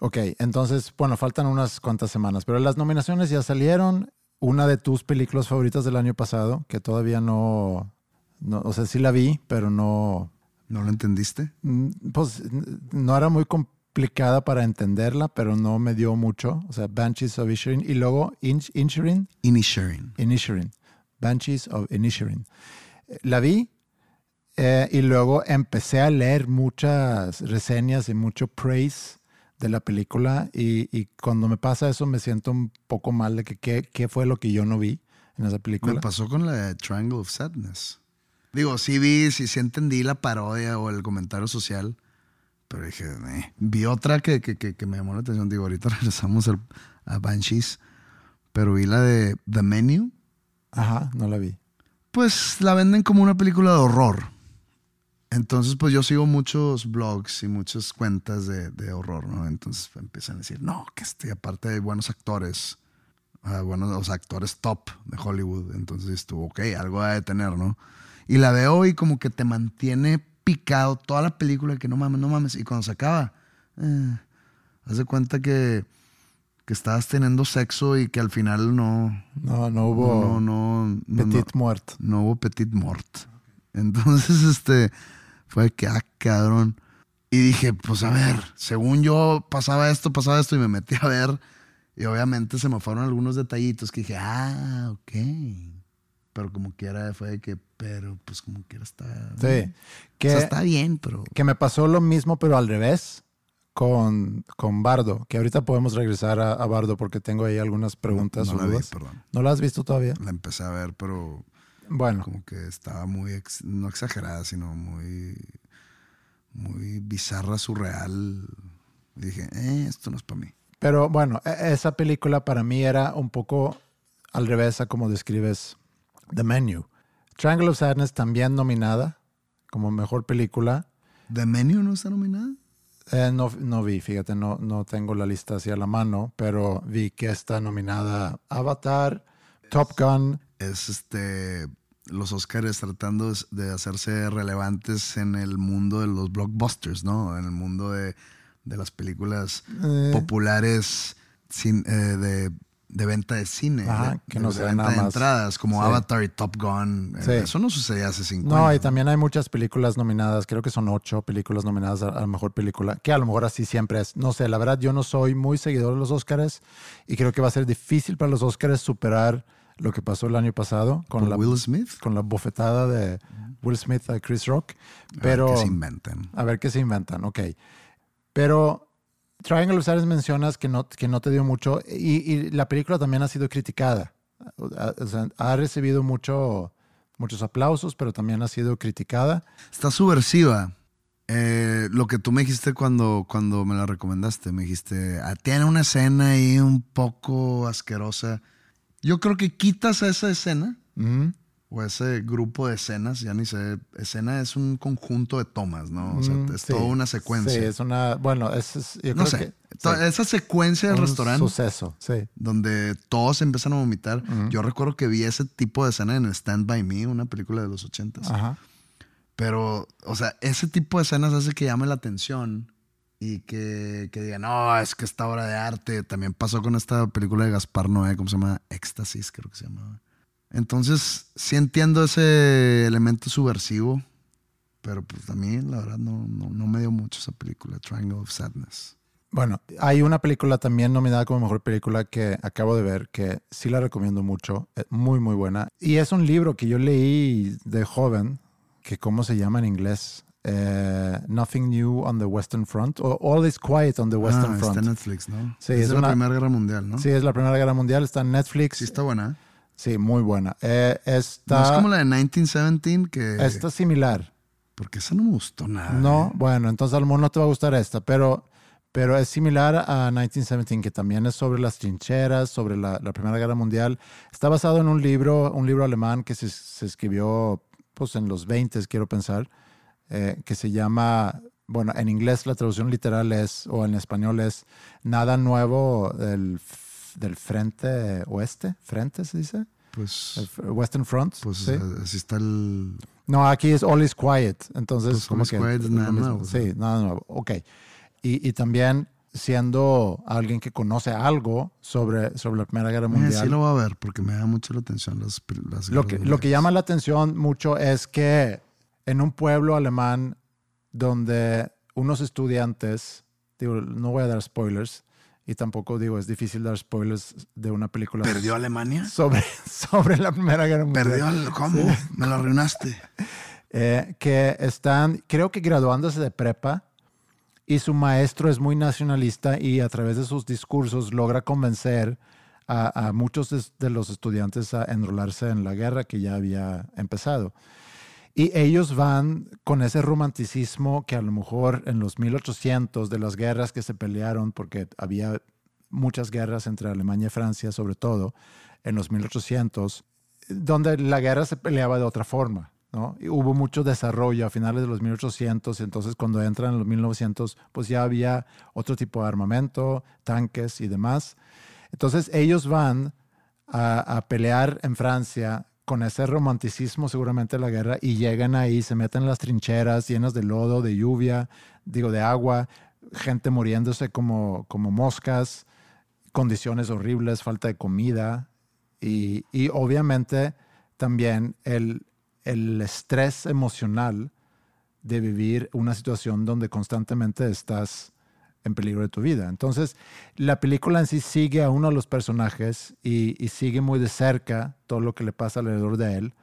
Ok, entonces, bueno, faltan unas cuantas semanas, pero las nominaciones ya salieron. Una de tus películas favoritas del año pasado, que todavía no, no o sea, sí la vi, pero no, ¿No lo entendiste? mm, pues no era muy complicada para entenderla, pero no me dio mucho. O sea, Banshees of Inisherin. Y luego Inisherin. Inisherin. Inisherin. Banshees of Inisherin. Eh, La vi eh, y luego empecé a leer muchas reseñas y mucho praise de la película y, y cuando me pasa eso me siento un poco mal de que qué, qué fue lo que yo no vi en esa Me película. pasó con la de Triangle of Sadness. Digo, sí vi, sí, sí entendí la parodia o el comentario social, pero dije, "Eh". vi otra que, que, que, que me llamó la atención. Digo, ahorita regresamos al- a Banshees, pero vi la de The Menu. Ajá, no la vi. Pues la venden como una película de horror. Entonces, pues yo sigo muchos blogs y muchas cuentas de, de horror, ¿no? Entonces empiezan a decir, no, que este, aparte hay buenos actores, ah, buenos o sea, actores top de Hollywood. Entonces estuvo, ok, algo ha de tener, ¿no? Y la veo y como que te mantiene picado toda la película, que no mames, no mames. Y cuando se acaba, eh, haz de cuenta que, que estabas teniendo sexo y que al final no, No, no hubo no, no, no, no, Petit Muert. no hubo petit mort. Entonces, este, fue que, ah, cabrón. Y dije, pues a ver, según yo pasaba esto, pasaba esto, y me metí a ver. Y obviamente se me fueron algunos detallitos que dije, ah, ok. Pero como quiera fue de que, pero pues como quiera está. Sí. O Que, sea, está bien, pero. que me pasó lo mismo, pero al revés, con, con Bardo. Que ahorita podemos regresar a, a Bardo porque tengo ahí algunas preguntas no o la vi, perdón. ¿No la has visto todavía? La empecé a ver, pero Bueno, como que estaba muy, ex- no exagerada, sino muy, muy bizarra, surreal. Y dije, eh, esto no es para mí. pero bueno, e- esa película para mí era un poco al revés a como describes The Menu. Triangle of Sadness también nominada como mejor película. ¿The Menu no está nominada? Eh, no, no vi, fíjate, no, no tengo la lista hacia la mano, pero vi que está nominada Avatar, Top Gun, Es este los Oscars tratando de- de hacerse relevantes en el mundo de los blockbusters, ¿no? En el mundo de, de las películas Eh. populares sin, eh, de, de venta de cine. Ajá, de- que de- no de sea venta nada de más. entradas, como Sí. Avatar y Top Gun. Eh, Sí. Eso no sucedía hace cinco No, y años. también hay muchas películas nominadas, creo que son ocho películas nominadas a, la mejor película, que a lo mejor así siempre es. No sé, la verdad yo no soy muy seguidor de los Oscars y creo que va a ser difícil para los Oscars superar lo que pasó el año pasado con, Por la, Will Smith. con la bofetada de Will Smith a Chris Rock. A ver Pero qué se inventan. a ver qué se inventan, ok. Pero Triangle of Sadness mencionas que no, que no te dio mucho y, y la película también ha sido criticada. O sea, ha recibido mucho, muchos aplausos, pero también ha sido criticada. Está subversiva. Eh, lo que tú me dijiste cuando, cuando me la recomendaste, me dijiste, "Ah, tiene una escena ahí un poco asquerosa. Yo creo que quitas esa escena Ujú. O ese grupo de escenas, ya ni sé, escena es un conjunto de tomas, ¿no? O sea, Mm, es sí. toda una secuencia. Sí, es una, bueno, es, es- yo no creo sé, que sí, esa secuencia del un restaurante suceso, sí. donde todos empiezan a vomitar. Yo recuerdo que vi ese tipo de escena en Stand By Me, una película de los ochentas. Ajá. Pero, o sea, ese tipo de escenas hace que llame la atención y que, que digan, no, es que esta obra de arte. También pasó con esta película de Gaspar Noé, ¿cómo se llama? Éxtasis, creo que se llamaba. Entonces, sí entiendo ese elemento subversivo, pero pues a mí, la verdad, no, no, no me dio mucho esa película, Triangle of Sadness. Bueno, hay una película también nominada como mejor película que acabo de ver que sí la recomiendo mucho, es muy muy buena. Y es un libro que yo leí de joven, que cómo se llama en inglés, Eh, Nothing New on the Western Front, o All is Quiet on the Western ah, Front. está en Netflix, ¿no? Sí, es, es de una- la Primera Guerra Mundial, ¿no? Sí, es la Primera Guerra Mundial, está en Netflix. Sí, está buena. Sí, muy buena. Eh, está, No es como la de 1917, que... está similar. Porque esa no me gustó nada. No, ¿eh? bueno, entonces a lo mejor no te va a gustar esta, pero, pero es similar a 1917, que también es sobre las trincheras, sobre la, la Primera Guerra Mundial. Está basado en un libro, un libro alemán que se, se escribió pues, en los 20, quiero pensar, eh, que se llama, bueno, en inglés la traducción literal es, o en español es, Nada Nuevo del, f- del Frente Oeste, Frente se dice, Pues, el Western Front. pues ¿sí? eh, así está el... No, aquí es All is Quiet. Entonces, Pues como All que. Quiet es nada nuevo. Sí, nada nuevo. Ok. Y, y también siendo alguien que conoce algo sobre, sobre la Primera Guerra Eh, Mundial. sí lo voy a ver porque me da mucho la atención las, las lo, que, lo que llama la atención mucho es que en un pueblo alemán donde unos estudiantes digo, no voy a dar spoilers y tampoco digo, es difícil dar spoilers de una película ¿Perdió Alemania? sobre, sobre la Primera Guerra Mundial. ¿Perdió? ¿Cómo? Me lo arruinaste. Eh, que están, creo que graduándose de prepa y su maestro es muy nacionalista y a través de sus discursos logra convencer a, a muchos de, de los estudiantes a enrolarse en la guerra que ya había empezado. Y ellos van con ese romanticismo que a lo mejor en los 1800 de las guerras que se pelearon, porque había muchas guerras entre Alemania y Francia, sobre todo en los 1800, donde la guerra se peleaba de otra forma. ¿no? Y hubo mucho desarrollo a finales de los 1800, entonces cuando entran en los 1900, pues ya había otro tipo de armamento, tanques y demás. Entonces ellos van a, a pelear en Francia con ese romanticismo seguramente la guerra y llegan ahí, se meten en las trincheras llenas de lodo, de lluvia, digo, de agua, gente muriéndose como, como moscas, condiciones horribles, falta de comida y, y obviamente también el, el estrés emocional de vivir una situación donde constantemente estás en peligro de tu vida. Entonces, la película en sí sigue a uno de los personajes y, y sigue muy de cerca todo lo que le pasa alrededor de él.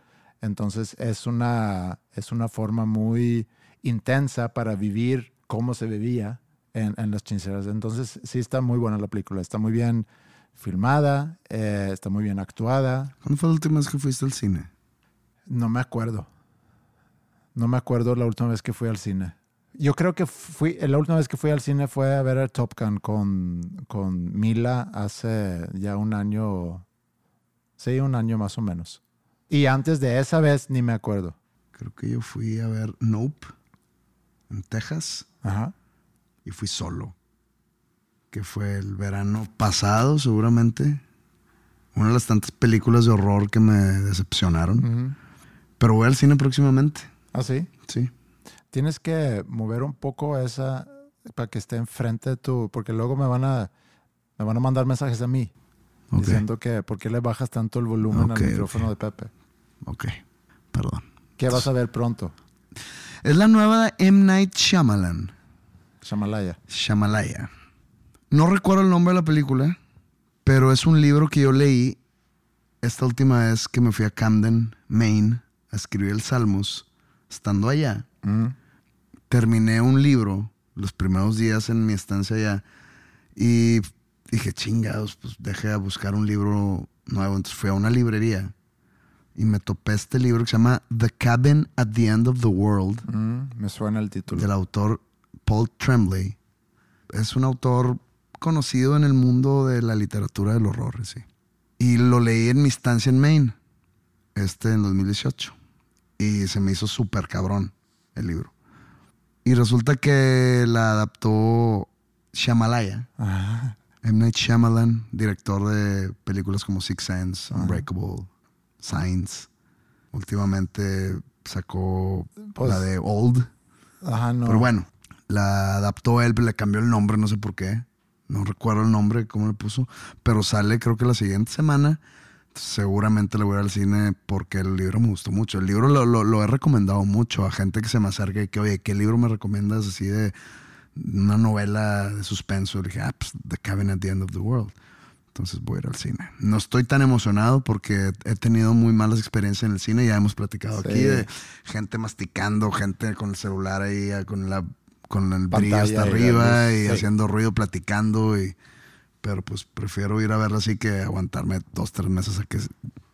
Entonces, es una, es una forma muy intensa para vivir cómo se vivía en, en las chincheras. Entonces, sí está muy buena la película. Está muy bien filmada, eh, está muy bien actuada. ¿Cuándo fue la última vez que fuiste al cine? No me acuerdo. No me acuerdo la última vez que fui al cine. Yo creo que fui, la última vez que fui al cine fue a ver a Top Gun con, con Mila hace ya un año, sí, un año más o menos. Y antes de esa vez ni me acuerdo. Creo que yo fui a ver Nope en Texas Ajá. y fui solo. Que fue el verano pasado, seguramente. Una de las tantas películas de horror que me decepcionaron. Pero voy al cine próximamente. ¿Ah, sí? Sí. Tienes que mover un poco esa para que esté enfrente de tu, porque luego me van a, me van a mandar mensajes a mí diciendo que por qué le bajas tanto el volumen al micrófono de Pepe. Ok. Perdón. ¿Qué vas a ver pronto? Es la nueva M. Night Shyamalan. Shamalaya. Shamalaya. No recuerdo el nombre de la película, pero es un libro que yo leí esta última vez que me fui a Camden, Maine, a escribir el Salmos. Estando allá, terminé un libro los primeros días en mi estancia allá y dije, chingados, pues dejé de buscar un libro nuevo. Entonces fui a una librería y me topé este libro que se llama The Cabin at the End of the World Mm, me suena el título. del autor Paul Tremblay. Es un autor conocido en el mundo de la literatura del horror, sí. Y lo leí en mi estancia en Maine, este en 2018. Y se me hizo súper cabrón el libro. Y resulta que la adaptó Shyamalaya. Ah, M. Night Shyamalan, director de películas como Six Sense, Unbreakable, Signs. Últimamente sacó Pues- la de Old. Ajá, no. Pero bueno, la adaptó él, le cambió el nombre, no sé por qué. No recuerdo el nombre, cómo le puso. Pero sale creo que la siguiente semana. Seguramente le voy a ir al cine porque el libro me gustó mucho. El libro lo, lo- lo he recomendado mucho a gente que se me acerca y que, oye, ¿qué libro me recomiendas así de una novela de suspenso? Le dije, ah, pues The Cabin at the End of the World. Entonces voy a ir al cine. No estoy tan emocionado porque he tenido muy malas experiencias en el cine. Ya hemos platicado Sí. aquí de gente masticando, gente con el celular ahí, con la con el brillo hasta arriba y sí. haciendo ruido, platicando. Y, pero pues prefiero ir a verla así que aguantarme dos, tres meses a que...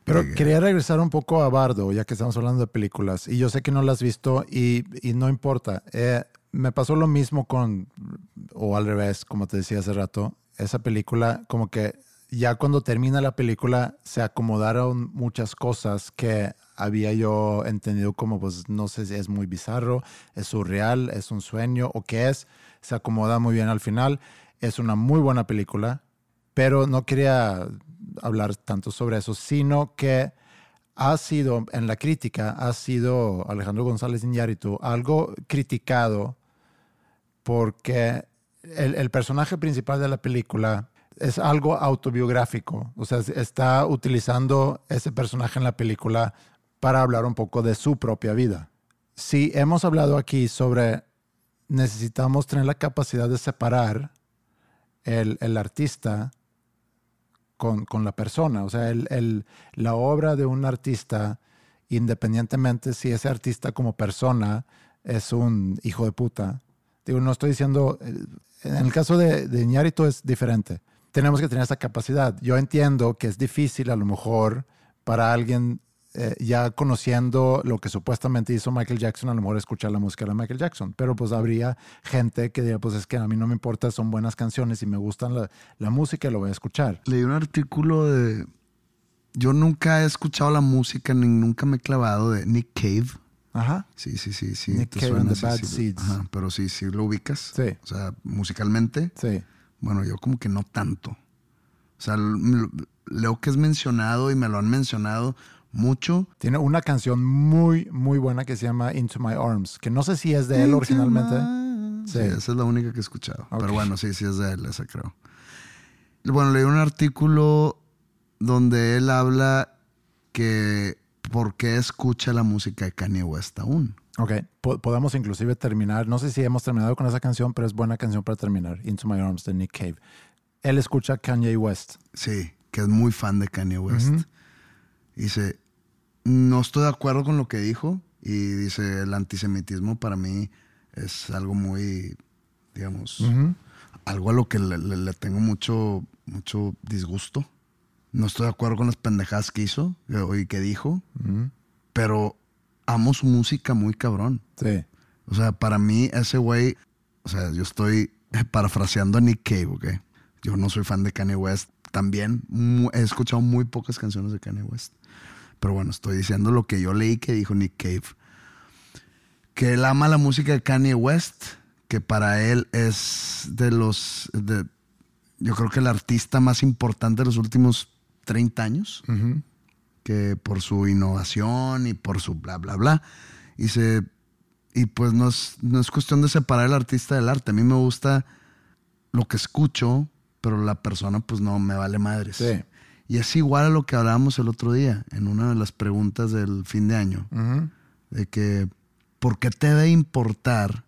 Pero llegue. quería regresar un poco a Bardo, ya que estamos hablando de películas. Y yo sé que no la has visto y, y no importa. Eh, me pasó lo mismo con, o al revés, como te decía hace rato, esa película, como que ya cuando termina la película se acomodaron muchas cosas que había yo entendido como, pues no sé si es muy bizarro, es surreal, es un sueño o qué es. Se acomoda muy bien al final. Es una muy buena película, pero no quería hablar tanto sobre eso, sino que ha sido, en la crítica, ha sido Alejandro González Iñárritu algo criticado porque el, el personaje principal de la película es algo autobiográfico, o sea, está utilizando ese personaje en la película para hablar un poco de su propia vida. Si hemos hablado aquí sobre necesitamos tener la capacidad de separar el, el artista con, con, la persona. O sea, el, el, la obra de un artista, independientemente si ese artista como persona es un hijo de puta. Digo, no estoy diciendo, eh, en el caso de, de es diferente. Tenemos que tener esa capacidad. Yo entiendo que es difícil a lo mejor para alguien eh, ya conociendo lo que supuestamente hizo Michael Jackson, a lo mejor escuchar la música de Michael Jackson. Pero pues habría gente que diría, pues es que a mí no me importa, son buenas canciones y me gustan la, la música y lo voy a escuchar. Leí un artículo de... Yo nunca he escuchado la música, ni nunca me he clavado de Nick Cave. Ajá. Sí, sí, sí, sí. Nick Cave and the Bad sí. Seeds. Ajá, pero sí, sí lo ubicas. Sí. O sea, musicalmente. Sí. Bueno, yo como que no tanto. O sea, leo que es mencionado y me lo han mencionado mucho. Tiene una canción muy, muy buena que se llama Into My Arms, que no sé si es de él originalmente. Sí. Sí. esa es la única que he escuchado. Pero bueno, sí, sí es de él, esa creo. Bueno, leí un artículo donde él habla que por qué escucha la música de Kanye West aún. Ok, po- podemos inclusive terminar, no sé si hemos terminado con esa canción, pero es buena canción para terminar, Into My Arms de Nick Cave. Él escucha Kanye West. Sí, que es muy fan de Kanye West. Dice, no estoy de acuerdo con lo que dijo y dice, el antisemitismo para mí es algo muy, digamos, algo a lo que le, le- le tengo mucho, mucho disgusto. No estoy de acuerdo con las pendejadas que hizo eh, y que dijo, pero amo su música muy cabrón. Sí, O sea, para mí ese güey, o sea, yo estoy parafraseando a Nick Cave, ¿ok? Yo no soy fan de Kanye West. También he escuchado muy pocas canciones de Kanye West. Pero bueno, estoy diciendo lo que yo leí que dijo Nick Cave. Que él ama la música de Kanye West, que para él es de los... De, yo creo que el artista más importante de los últimos 30 años que por su innovación y por su bla, bla, bla. Y, se, y pues no es, no es cuestión de separar el artista del arte. A mí me gusta lo que escucho, pero la persona pues no me vale madres. Sí. Y es igual a lo que hablábamos el otro día en una de las preguntas del fin de año. De que, ¿por qué te debe importar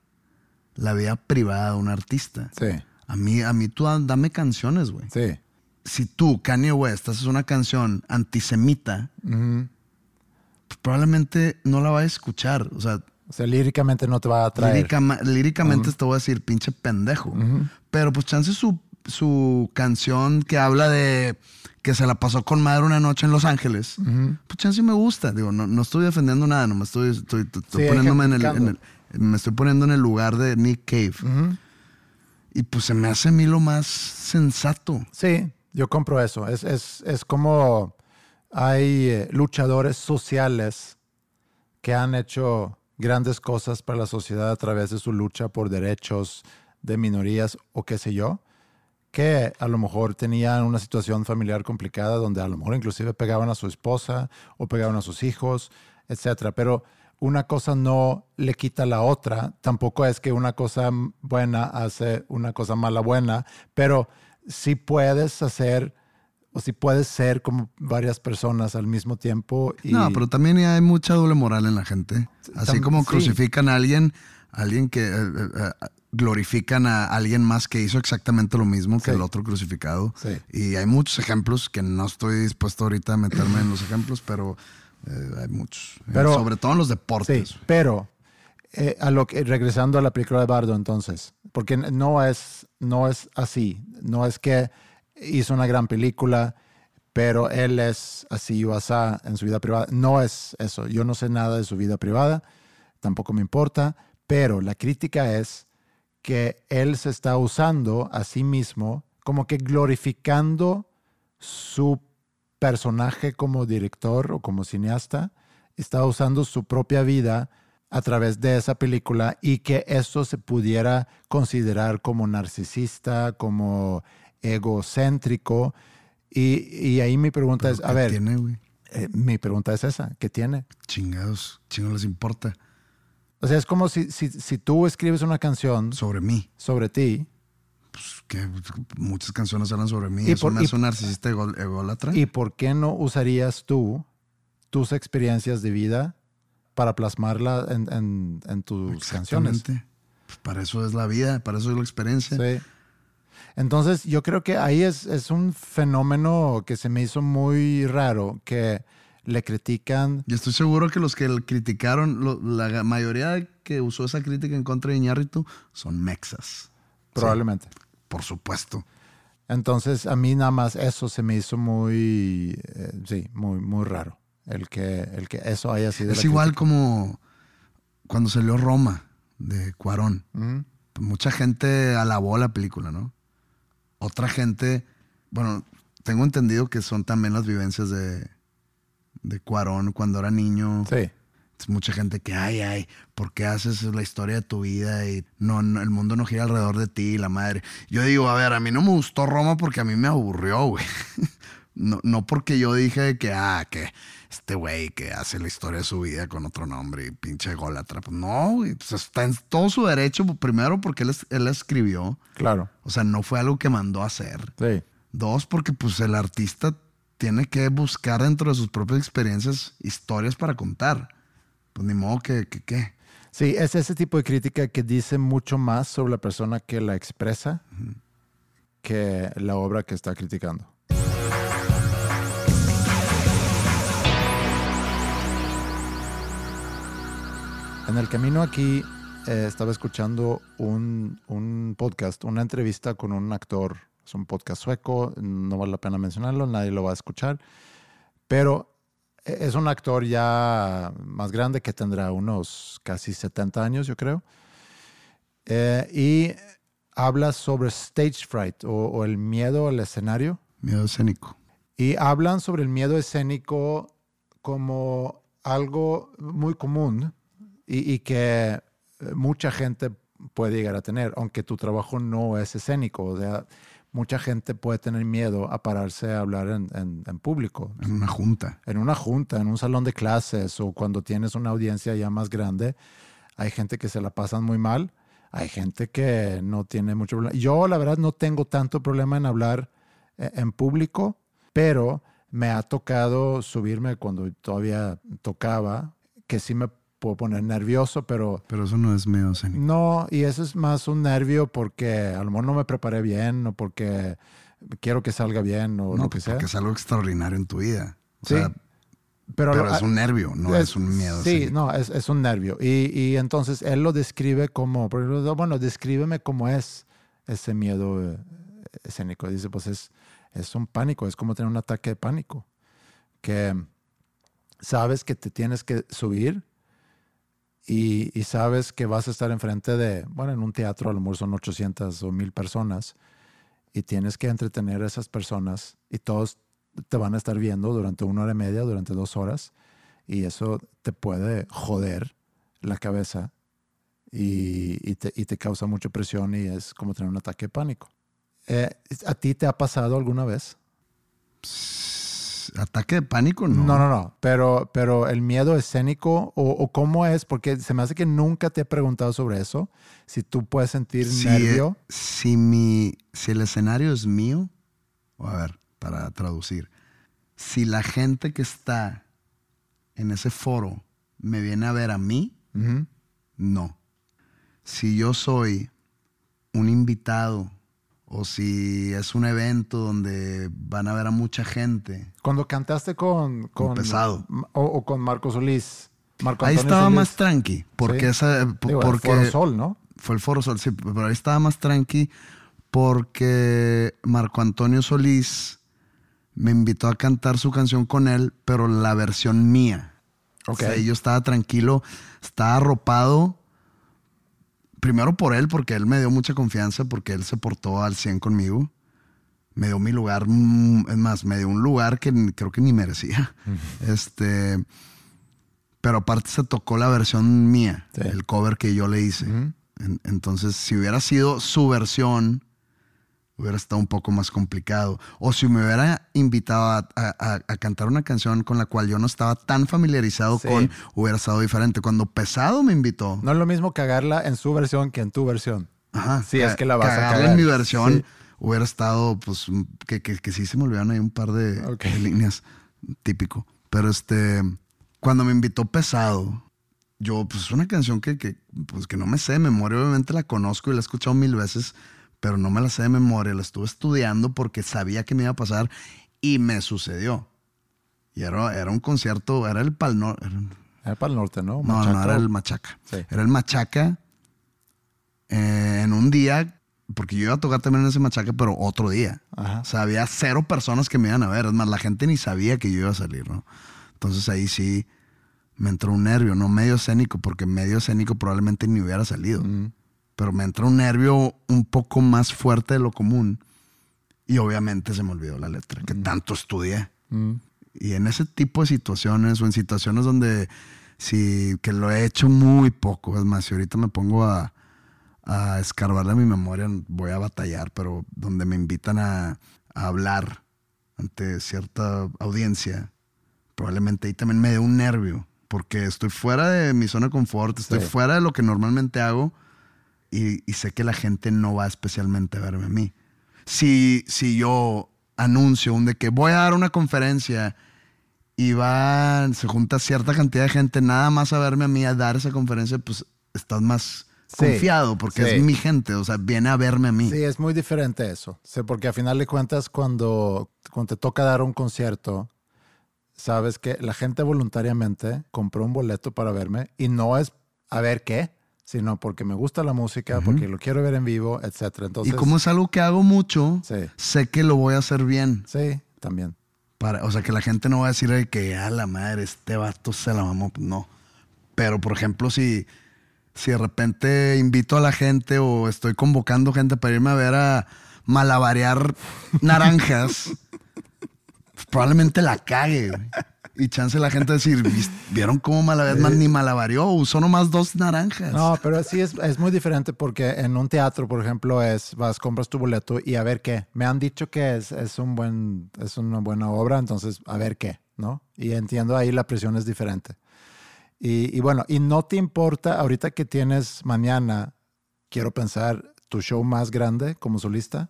la vida privada de un artista? sí, A mí, a mí tú dame canciones, güey sí. si tú, Kanye West, haces una canción antisemita, pues probablemente no la vas a escuchar. O sea, O sea, líricamente no te va a atraer. líricama- líricamente te voy a decir pinche pendejo. Pero pues chance su, su canción que habla de que se la pasó con madre una noche en Los Ángeles, pues chance me gusta. Digo, no, no estoy defendiendo nada, no me estoy, estoy, estoy Sí, poniéndome en el, en ejemplificando. el- me estoy poniendo en el lugar de Nick Cave. Y pues se me hace a mí lo más sensato. Sí, yo compro eso. Es, es, es como hay eh, luchadores sociales que han hecho grandes cosas para la sociedad a través de su lucha por derechos de minorías o qué sé yo, que a lo mejor tenían una situación familiar complicada donde a lo mejor inclusive pegaban a su esposa o pegaban a sus hijos, etcétera. Pero una cosa no le quita la otra. Tampoco es que una cosa buena hace una cosa mala buena, pero sí puedes hacer o si puedes ser como varias personas al mismo tiempo. Y, No, pero también hay mucha doble moral en la gente. Así como crucifican a alguien, alguien que eh, eh, eh, glorifican a alguien más que hizo exactamente lo mismo que Sí. el otro crucificado. Sí. Y hay muchos ejemplos que no estoy dispuesto ahorita a meterme en los ejemplos, pero eh, hay muchos. Eh, Pero- sobre todo en los deportes. Sí, pero eh, a lo que, regresando a la película de Bardo entonces, porque no es, no es así, no es que hizo una gran película, pero él es así o asá en su vida privada. No es eso, yo no sé nada de su vida privada, tampoco me importa, pero la crítica es que él se está usando a sí mismo como que glorificando su personaje como director o como cineasta, está usando su propia vida a través de esa película y que eso se pudiera considerar como narcisista, como egocéntrico. Y, y ahí mi pregunta Pero es, a ¿qué ver, tiene, eh, mi pregunta es esa, ¿qué tiene? Chingados, chingados les importa. O sea, es como si, si, si tú escribes una canción Sobre mí. sobre ti Pues, que muchas canciones hablan sobre mí. Y por- me y- hace un narcisista ególatra. ¿Y por qué no usarías tú tus experiencias de vida para plasmarla en, en- en tus canciones? Pues para eso es la vida, para eso es la experiencia. Sí. Entonces, yo creo que ahí es, es un fenómeno que se me hizo muy raro, que le critican. Y estoy seguro que los que le criticaron, lo- la mayoría que usó esa crítica en contra de Iñárritu son mexas. Probablemente. Por supuesto. Entonces, a mí nada más eso se me hizo muy, eh, sí, muy, muy raro. El que, el que eso haya sido. Es la igual crítica. como cuando salió Roma de Cuarón. Mucha gente alabó la película, ¿no? Otra gente, bueno, tengo entendido que son también las vivencias de, de Cuarón cuando era niño. Sí. Es mucha gente que, ay, ay, ¿por qué haces la historia de tu vida y no, no, el mundo no gira alrededor de ti, la madre? Yo digo, a ver, a mí no me gustó Roma porque a mí me aburrió, güey. No, no porque yo dije que, ah, que este güey que hace la historia de su vida con otro nombre y pinche golatra. Pues no, güey, pues está en todo su derecho, primero porque él, él escribió, Claro. o sea, no fue algo que mandó a hacer. Sí. Dos, porque pues el artista tiene que buscar dentro de sus propias experiencias historias para contar. Pues ni modo que, que, ¿qué? Sí, es ese tipo de crítica que dice mucho más sobre la persona que la expresa que la obra que está criticando. En el camino aquí eh, estaba escuchando un, un podcast, una entrevista con un actor. Es un podcast sueco, no vale la pena mencionarlo, nadie lo va a escuchar. Pero es un actor ya más grande que tendrá unos casi 70 años, yo creo. Eh, y habla sobre stage fright o, o el miedo al escenario. Miedo escénico. Y hablan sobre el miedo escénico como algo muy común y, y que eh, mucha gente puede llegar a tener, aunque tu trabajo no es escénico. O sea, mucha gente puede tener miedo a pararse a hablar en, en- en público, En una junta. en una junta, en un salón de clases o cuando tienes una audiencia ya más grande. Hay gente que se la pasan muy mal, hay gente que no tiene mucho problema. Yo, la verdad, no tengo tanto problema en hablar eh, en público, pero me ha tocado subirme cuando todavía tocaba, que sí me puedo poner nervioso, pero Pero eso no es miedo escénico. no, y eso es más un nervio porque a lo mejor no me preparé bien o porque quiero que salga bien o No, lo que pues sea. porque es algo extraordinario en tu vida. O Sí, sea, pero, pero lo- es un nervio, no es, un miedo Sí, escénico. no, es, es un nervio. Y, y entonces él lo describe como, bueno, descríbeme cómo es ese miedo eh, escénico. Dice, pues es, es un pánico, es como tener un ataque de pánico. Que sabes que te tienes que subir y, y sabes que vas a estar enfrente de, bueno, en un teatro a lo mejor son 800 o 1000 personas y tienes que entretener a esas personas y todos te van a estar viendo durante una hora y media, durante dos horas y eso te puede joder la cabeza y, y te, y te causa mucha presión y es como tener un ataque de pánico. Eh, ¿A ti te ha pasado alguna vez? ¿Ataque de pánico? No. No, no, no. Pero, pero el miedo escénico o, o cómo es, porque se me hace que nunca te he preguntado sobre eso. Si tú puedes sentir Si, nervio. si, mi, si el escenario es mío, o a ver, para traducir, si la gente que está en ese foro me viene a ver a mí, no. Si yo soy un invitado o si es un evento donde van a ver a mucha gente, Cuando cantaste con, con Pesado. O, o con Marco Solís. Marco ahí estaba Solís. más tranqui, porque Sí. esa, el Foro Sol, ¿no? Fue el Foro Sol, sí, pero ahí estaba más tranqui porque Marco Antonio Solís me invitó a cantar su canción con él, pero la versión mía. Ok. O sea, yo estaba tranquilo, estaba arropado. Primero por él, porque él me dio mucha confianza, porque él se portó al 100 conmigo. Me dio mi lugar, mm, es más, me dio un lugar que creo que ni merecía. Este, pero aparte se tocó la versión mía, Sí. el cover que yo le hice. En- entonces, si hubiera sido su versión, hubiera estado un poco más complicado. O si me hubiera invitado a, a- a- a cantar una canción con la cual yo no estaba tan familiarizado Sí. con, hubiera estado diferente. Cuando Pesado me invitó, No es lo mismo cagarla en su versión que en tu versión. ajá, Sí, es que la vas a cagarla cagar. en mi versión, Sí. hubiera estado, pues, que, que, que sí se me olvidaron ahí un par de, Ok. de líneas, típico. Pero este, cuando me invitó Pesado, yo, pues es una canción que, que, pues, que no me sé de memoria, obviamente la conozco y la he escuchado mil veces, pero no me la sé de memoria, la estuve estudiando porque sabía que me iba a pasar y me sucedió. Y era, era un concierto, era el Pal Norte. Era el norte, ¿no? No, no era el Machaca. Sí. Era el Machaca eh, en un día, porque yo iba a tocar también en ese Machaca, pero otro día. Ajá. O sea, había cero personas que me iban a ver. Es más, la gente ni sabía que yo iba a salir, ¿no? Entonces ahí sí me entró un nervio, no medio escénico, porque medio escénico probablemente ni hubiera salido. Pero me entró un nervio un poco más fuerte de lo común. Y obviamente se me olvidó la letra, que tanto estudié. Mm. Y en ese tipo de situaciones o en situaciones donde sí, que lo he hecho muy poco, es más, si ahorita me pongo a, a escarbarle mi memoria, voy a batallar, pero donde me invitan a, a hablar ante cierta audiencia, probablemente ahí también me dé un nervio, porque estoy fuera de mi zona de confort, estoy Sí. fuera de lo que normalmente hago y, y sé que la gente no va especialmente a verme a mí. Si, si yo anuncio un de que voy a dar una conferencia y va, se junta cierta cantidad de gente nada más a verme a mí a dar esa conferencia, pues estás más Sí, confiado porque sí. es mi gente, o sea, viene a verme a mí. Sí, es muy diferente eso. Sí, porque a final de cuentas, cuando, cuando te toca dar un concierto, sabes que la gente voluntariamente compró un boleto para verme y no es a ver qué, sino porque me gusta la música, porque lo quiero ver en vivo, etcétera. y Entonces, como es algo que hago mucho, Sí. sé que lo voy a hacer bien. Sí, también. Para, o sea, que la gente no va a decir "Ay, que a la madre, este vato se la mamó. No. Pero, por ejemplo, si, si de repente invito a la gente o estoy convocando gente para irme a ver a malabarear naranjas, probablemente la cague. Y chance la gente decir, "¿Vis- ¿vieron cómo malabareó? Más ni malabareó, usó nomás dos naranjas. No, pero sí es, es muy diferente porque en un teatro, por ejemplo, es vas, compras tu boleto y a ver qué. Me han dicho que es, es un buen, es una buena obra, entonces a ver qué, ¿no? Y entiendo ahí la presión es diferente. Y, y bueno, y no te importa ahorita que tienes mañana, quiero pensar, tu show más grande como solista,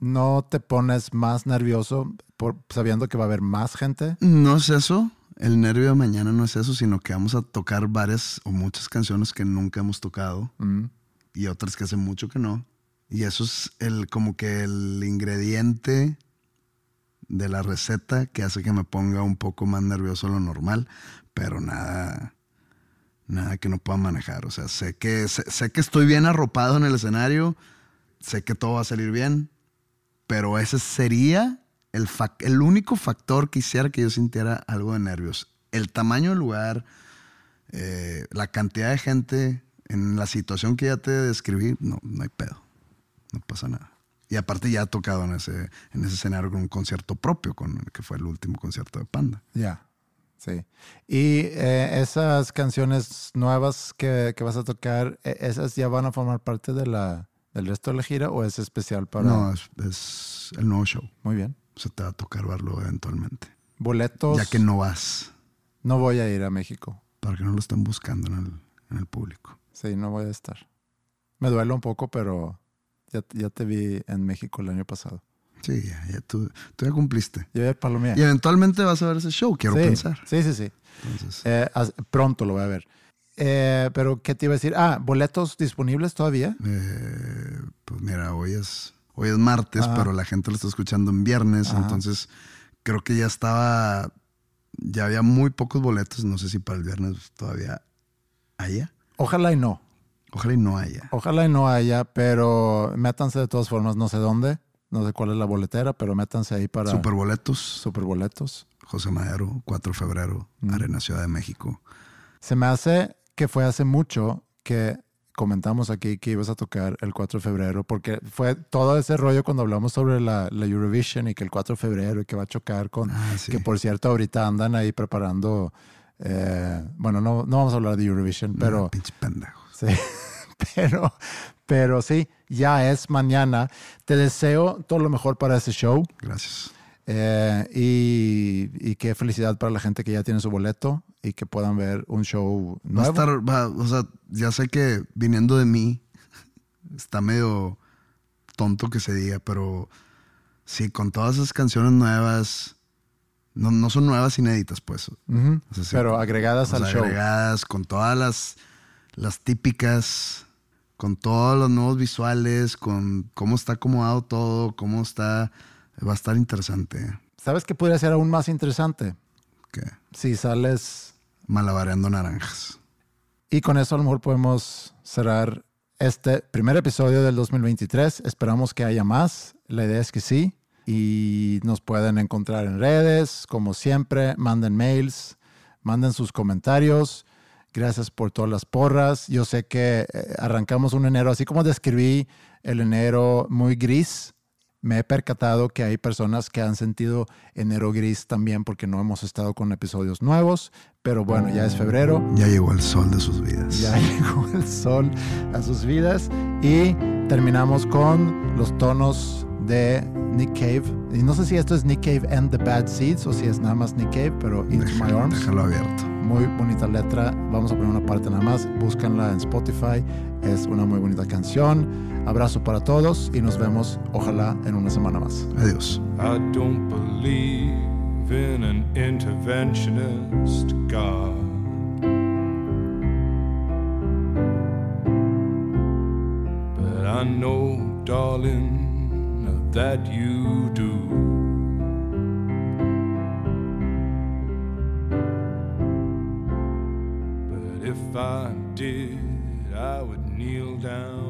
no te pones más nervioso por, sabiendo que va a haber más gente. No es eso. El nervio de mañana no es eso, sino que vamos a tocar varias o muchas canciones que nunca hemos tocado Mm. y otras que hace mucho que no. Y eso es el como que el ingrediente de la receta que hace que me ponga un poco más nervioso de lo normal, pero nada nada que no pueda manejar, o sea, sé que sé, sé que estoy bien arropado en el escenario, sé que todo va a salir bien, pero ese sería el, el único factor que hiciera que yo sintiera algo de nervios. El tamaño del lugar, eh, la cantidad de gente, en la situación que ya te describí, no, no hay pedo. No pasa nada. Y aparte ya he tocado en ese, en ese escenario con un concierto propio, con, que fue el último concierto de Panda. Ya, sí. Y eh, esas canciones nuevas que, que vas a tocar, eh, ¿esas ya van a formar parte de la, del resto de la gira o es especial para...? No, es, es el nuevo show. Muy bien. Se te va a tocar verlo eventualmente. Boletos. Ya que no vas, No voy a ir a México. para que no lo estén buscando en el, en el público. Sí, no voy a estar. Me duele un poco, pero ya, ya te vi en México el año pasado. Sí, ya, ya tú, tú ya cumpliste. Yo ya palomé. Y eventualmente vas a ver ese show, quiero sí, pensar. Sí, sí, sí. Entonces, Eh, pronto lo voy a ver. Eh, pero, ¿qué te iba a decir? Ah, ¿boletos disponibles todavía? eh, pues mira, hoy es, hoy es martes, Ajá. pero la gente lo está escuchando en viernes, Ajá. entonces creo que ya estaba, ya había muy pocos boletos, no sé si para el viernes todavía haya. Ojalá y no. Ojalá y no haya. Ojalá y no haya, pero métanse de todas formas, no sé dónde, no sé cuál es la boletera, pero métanse ahí para Superboletos, superboletos. José Madero, 4 de febrero, Mm. Arena Ciudad de México. Se me hace que fue hace mucho que comentamos aquí que ibas a tocar el 4 de febrero, porque fue todo ese rollo cuando hablamos sobre la, la Eurovision y que el 4 de febrero y que va a chocar con, Ah, sí. que por cierto ahorita andan ahí preparando, eh, bueno, no, no vamos a hablar de Eurovision, pero... Ah, pinches pendejos. Sí, pero, pero sí, ya es mañana. Te deseo todo lo mejor para ese show Gracias. Eh, y, y qué felicidad para la gente que ya tiene su boleto y que puedan ver un show Va a nuevo. estar, va- o sea, ya sé que viniendo de mí está medio tonto que se diga, pero sí, con todas esas canciones nuevas No, no son nuevas inéditas, pues. Ujú. O sea, sí, Pero agregadas al show. agregadas con todas las, las típicas, con todos los nuevos visuales, con cómo está acomodado todo, cómo está. Va a estar interesante. ¿Sabes qué podría ser aún más interesante? Que Si sales malabareando naranjas. Y con eso a lo mejor podemos cerrar este primer episodio del 2023. Esperamos que haya más. La idea es que sí. Y nos pueden encontrar en redes, como siempre. Manden mails, manden sus comentarios. Gracias por todas las porras. Yo sé que eh, arrancamos un enero, así como describí el enero muy gris. Me he percatado que hay personas que han sentido enero gris también porque no hemos estado con episodios nuevos. Pero bueno, ya es febrero. Ya llegó el sol de sus vidas. Ya llegó el sol a sus vidas y terminamos con los tonos de Nick Cave. Y no sé si esto es Nick Cave and the Bad Seeds o si es nada más Nick Cave, pero Into My Arms. Déjalo abierto. Muy bonita letra. Vamos a poner una parte nada más. Búscanla en Spotify. Es una muy bonita canción. Abrazo para todos y nos vemos, ojalá, en una semana más. Adiós. I don't believe in an interventionist God. But I know, darling, that you do. But if I did, I would kneel down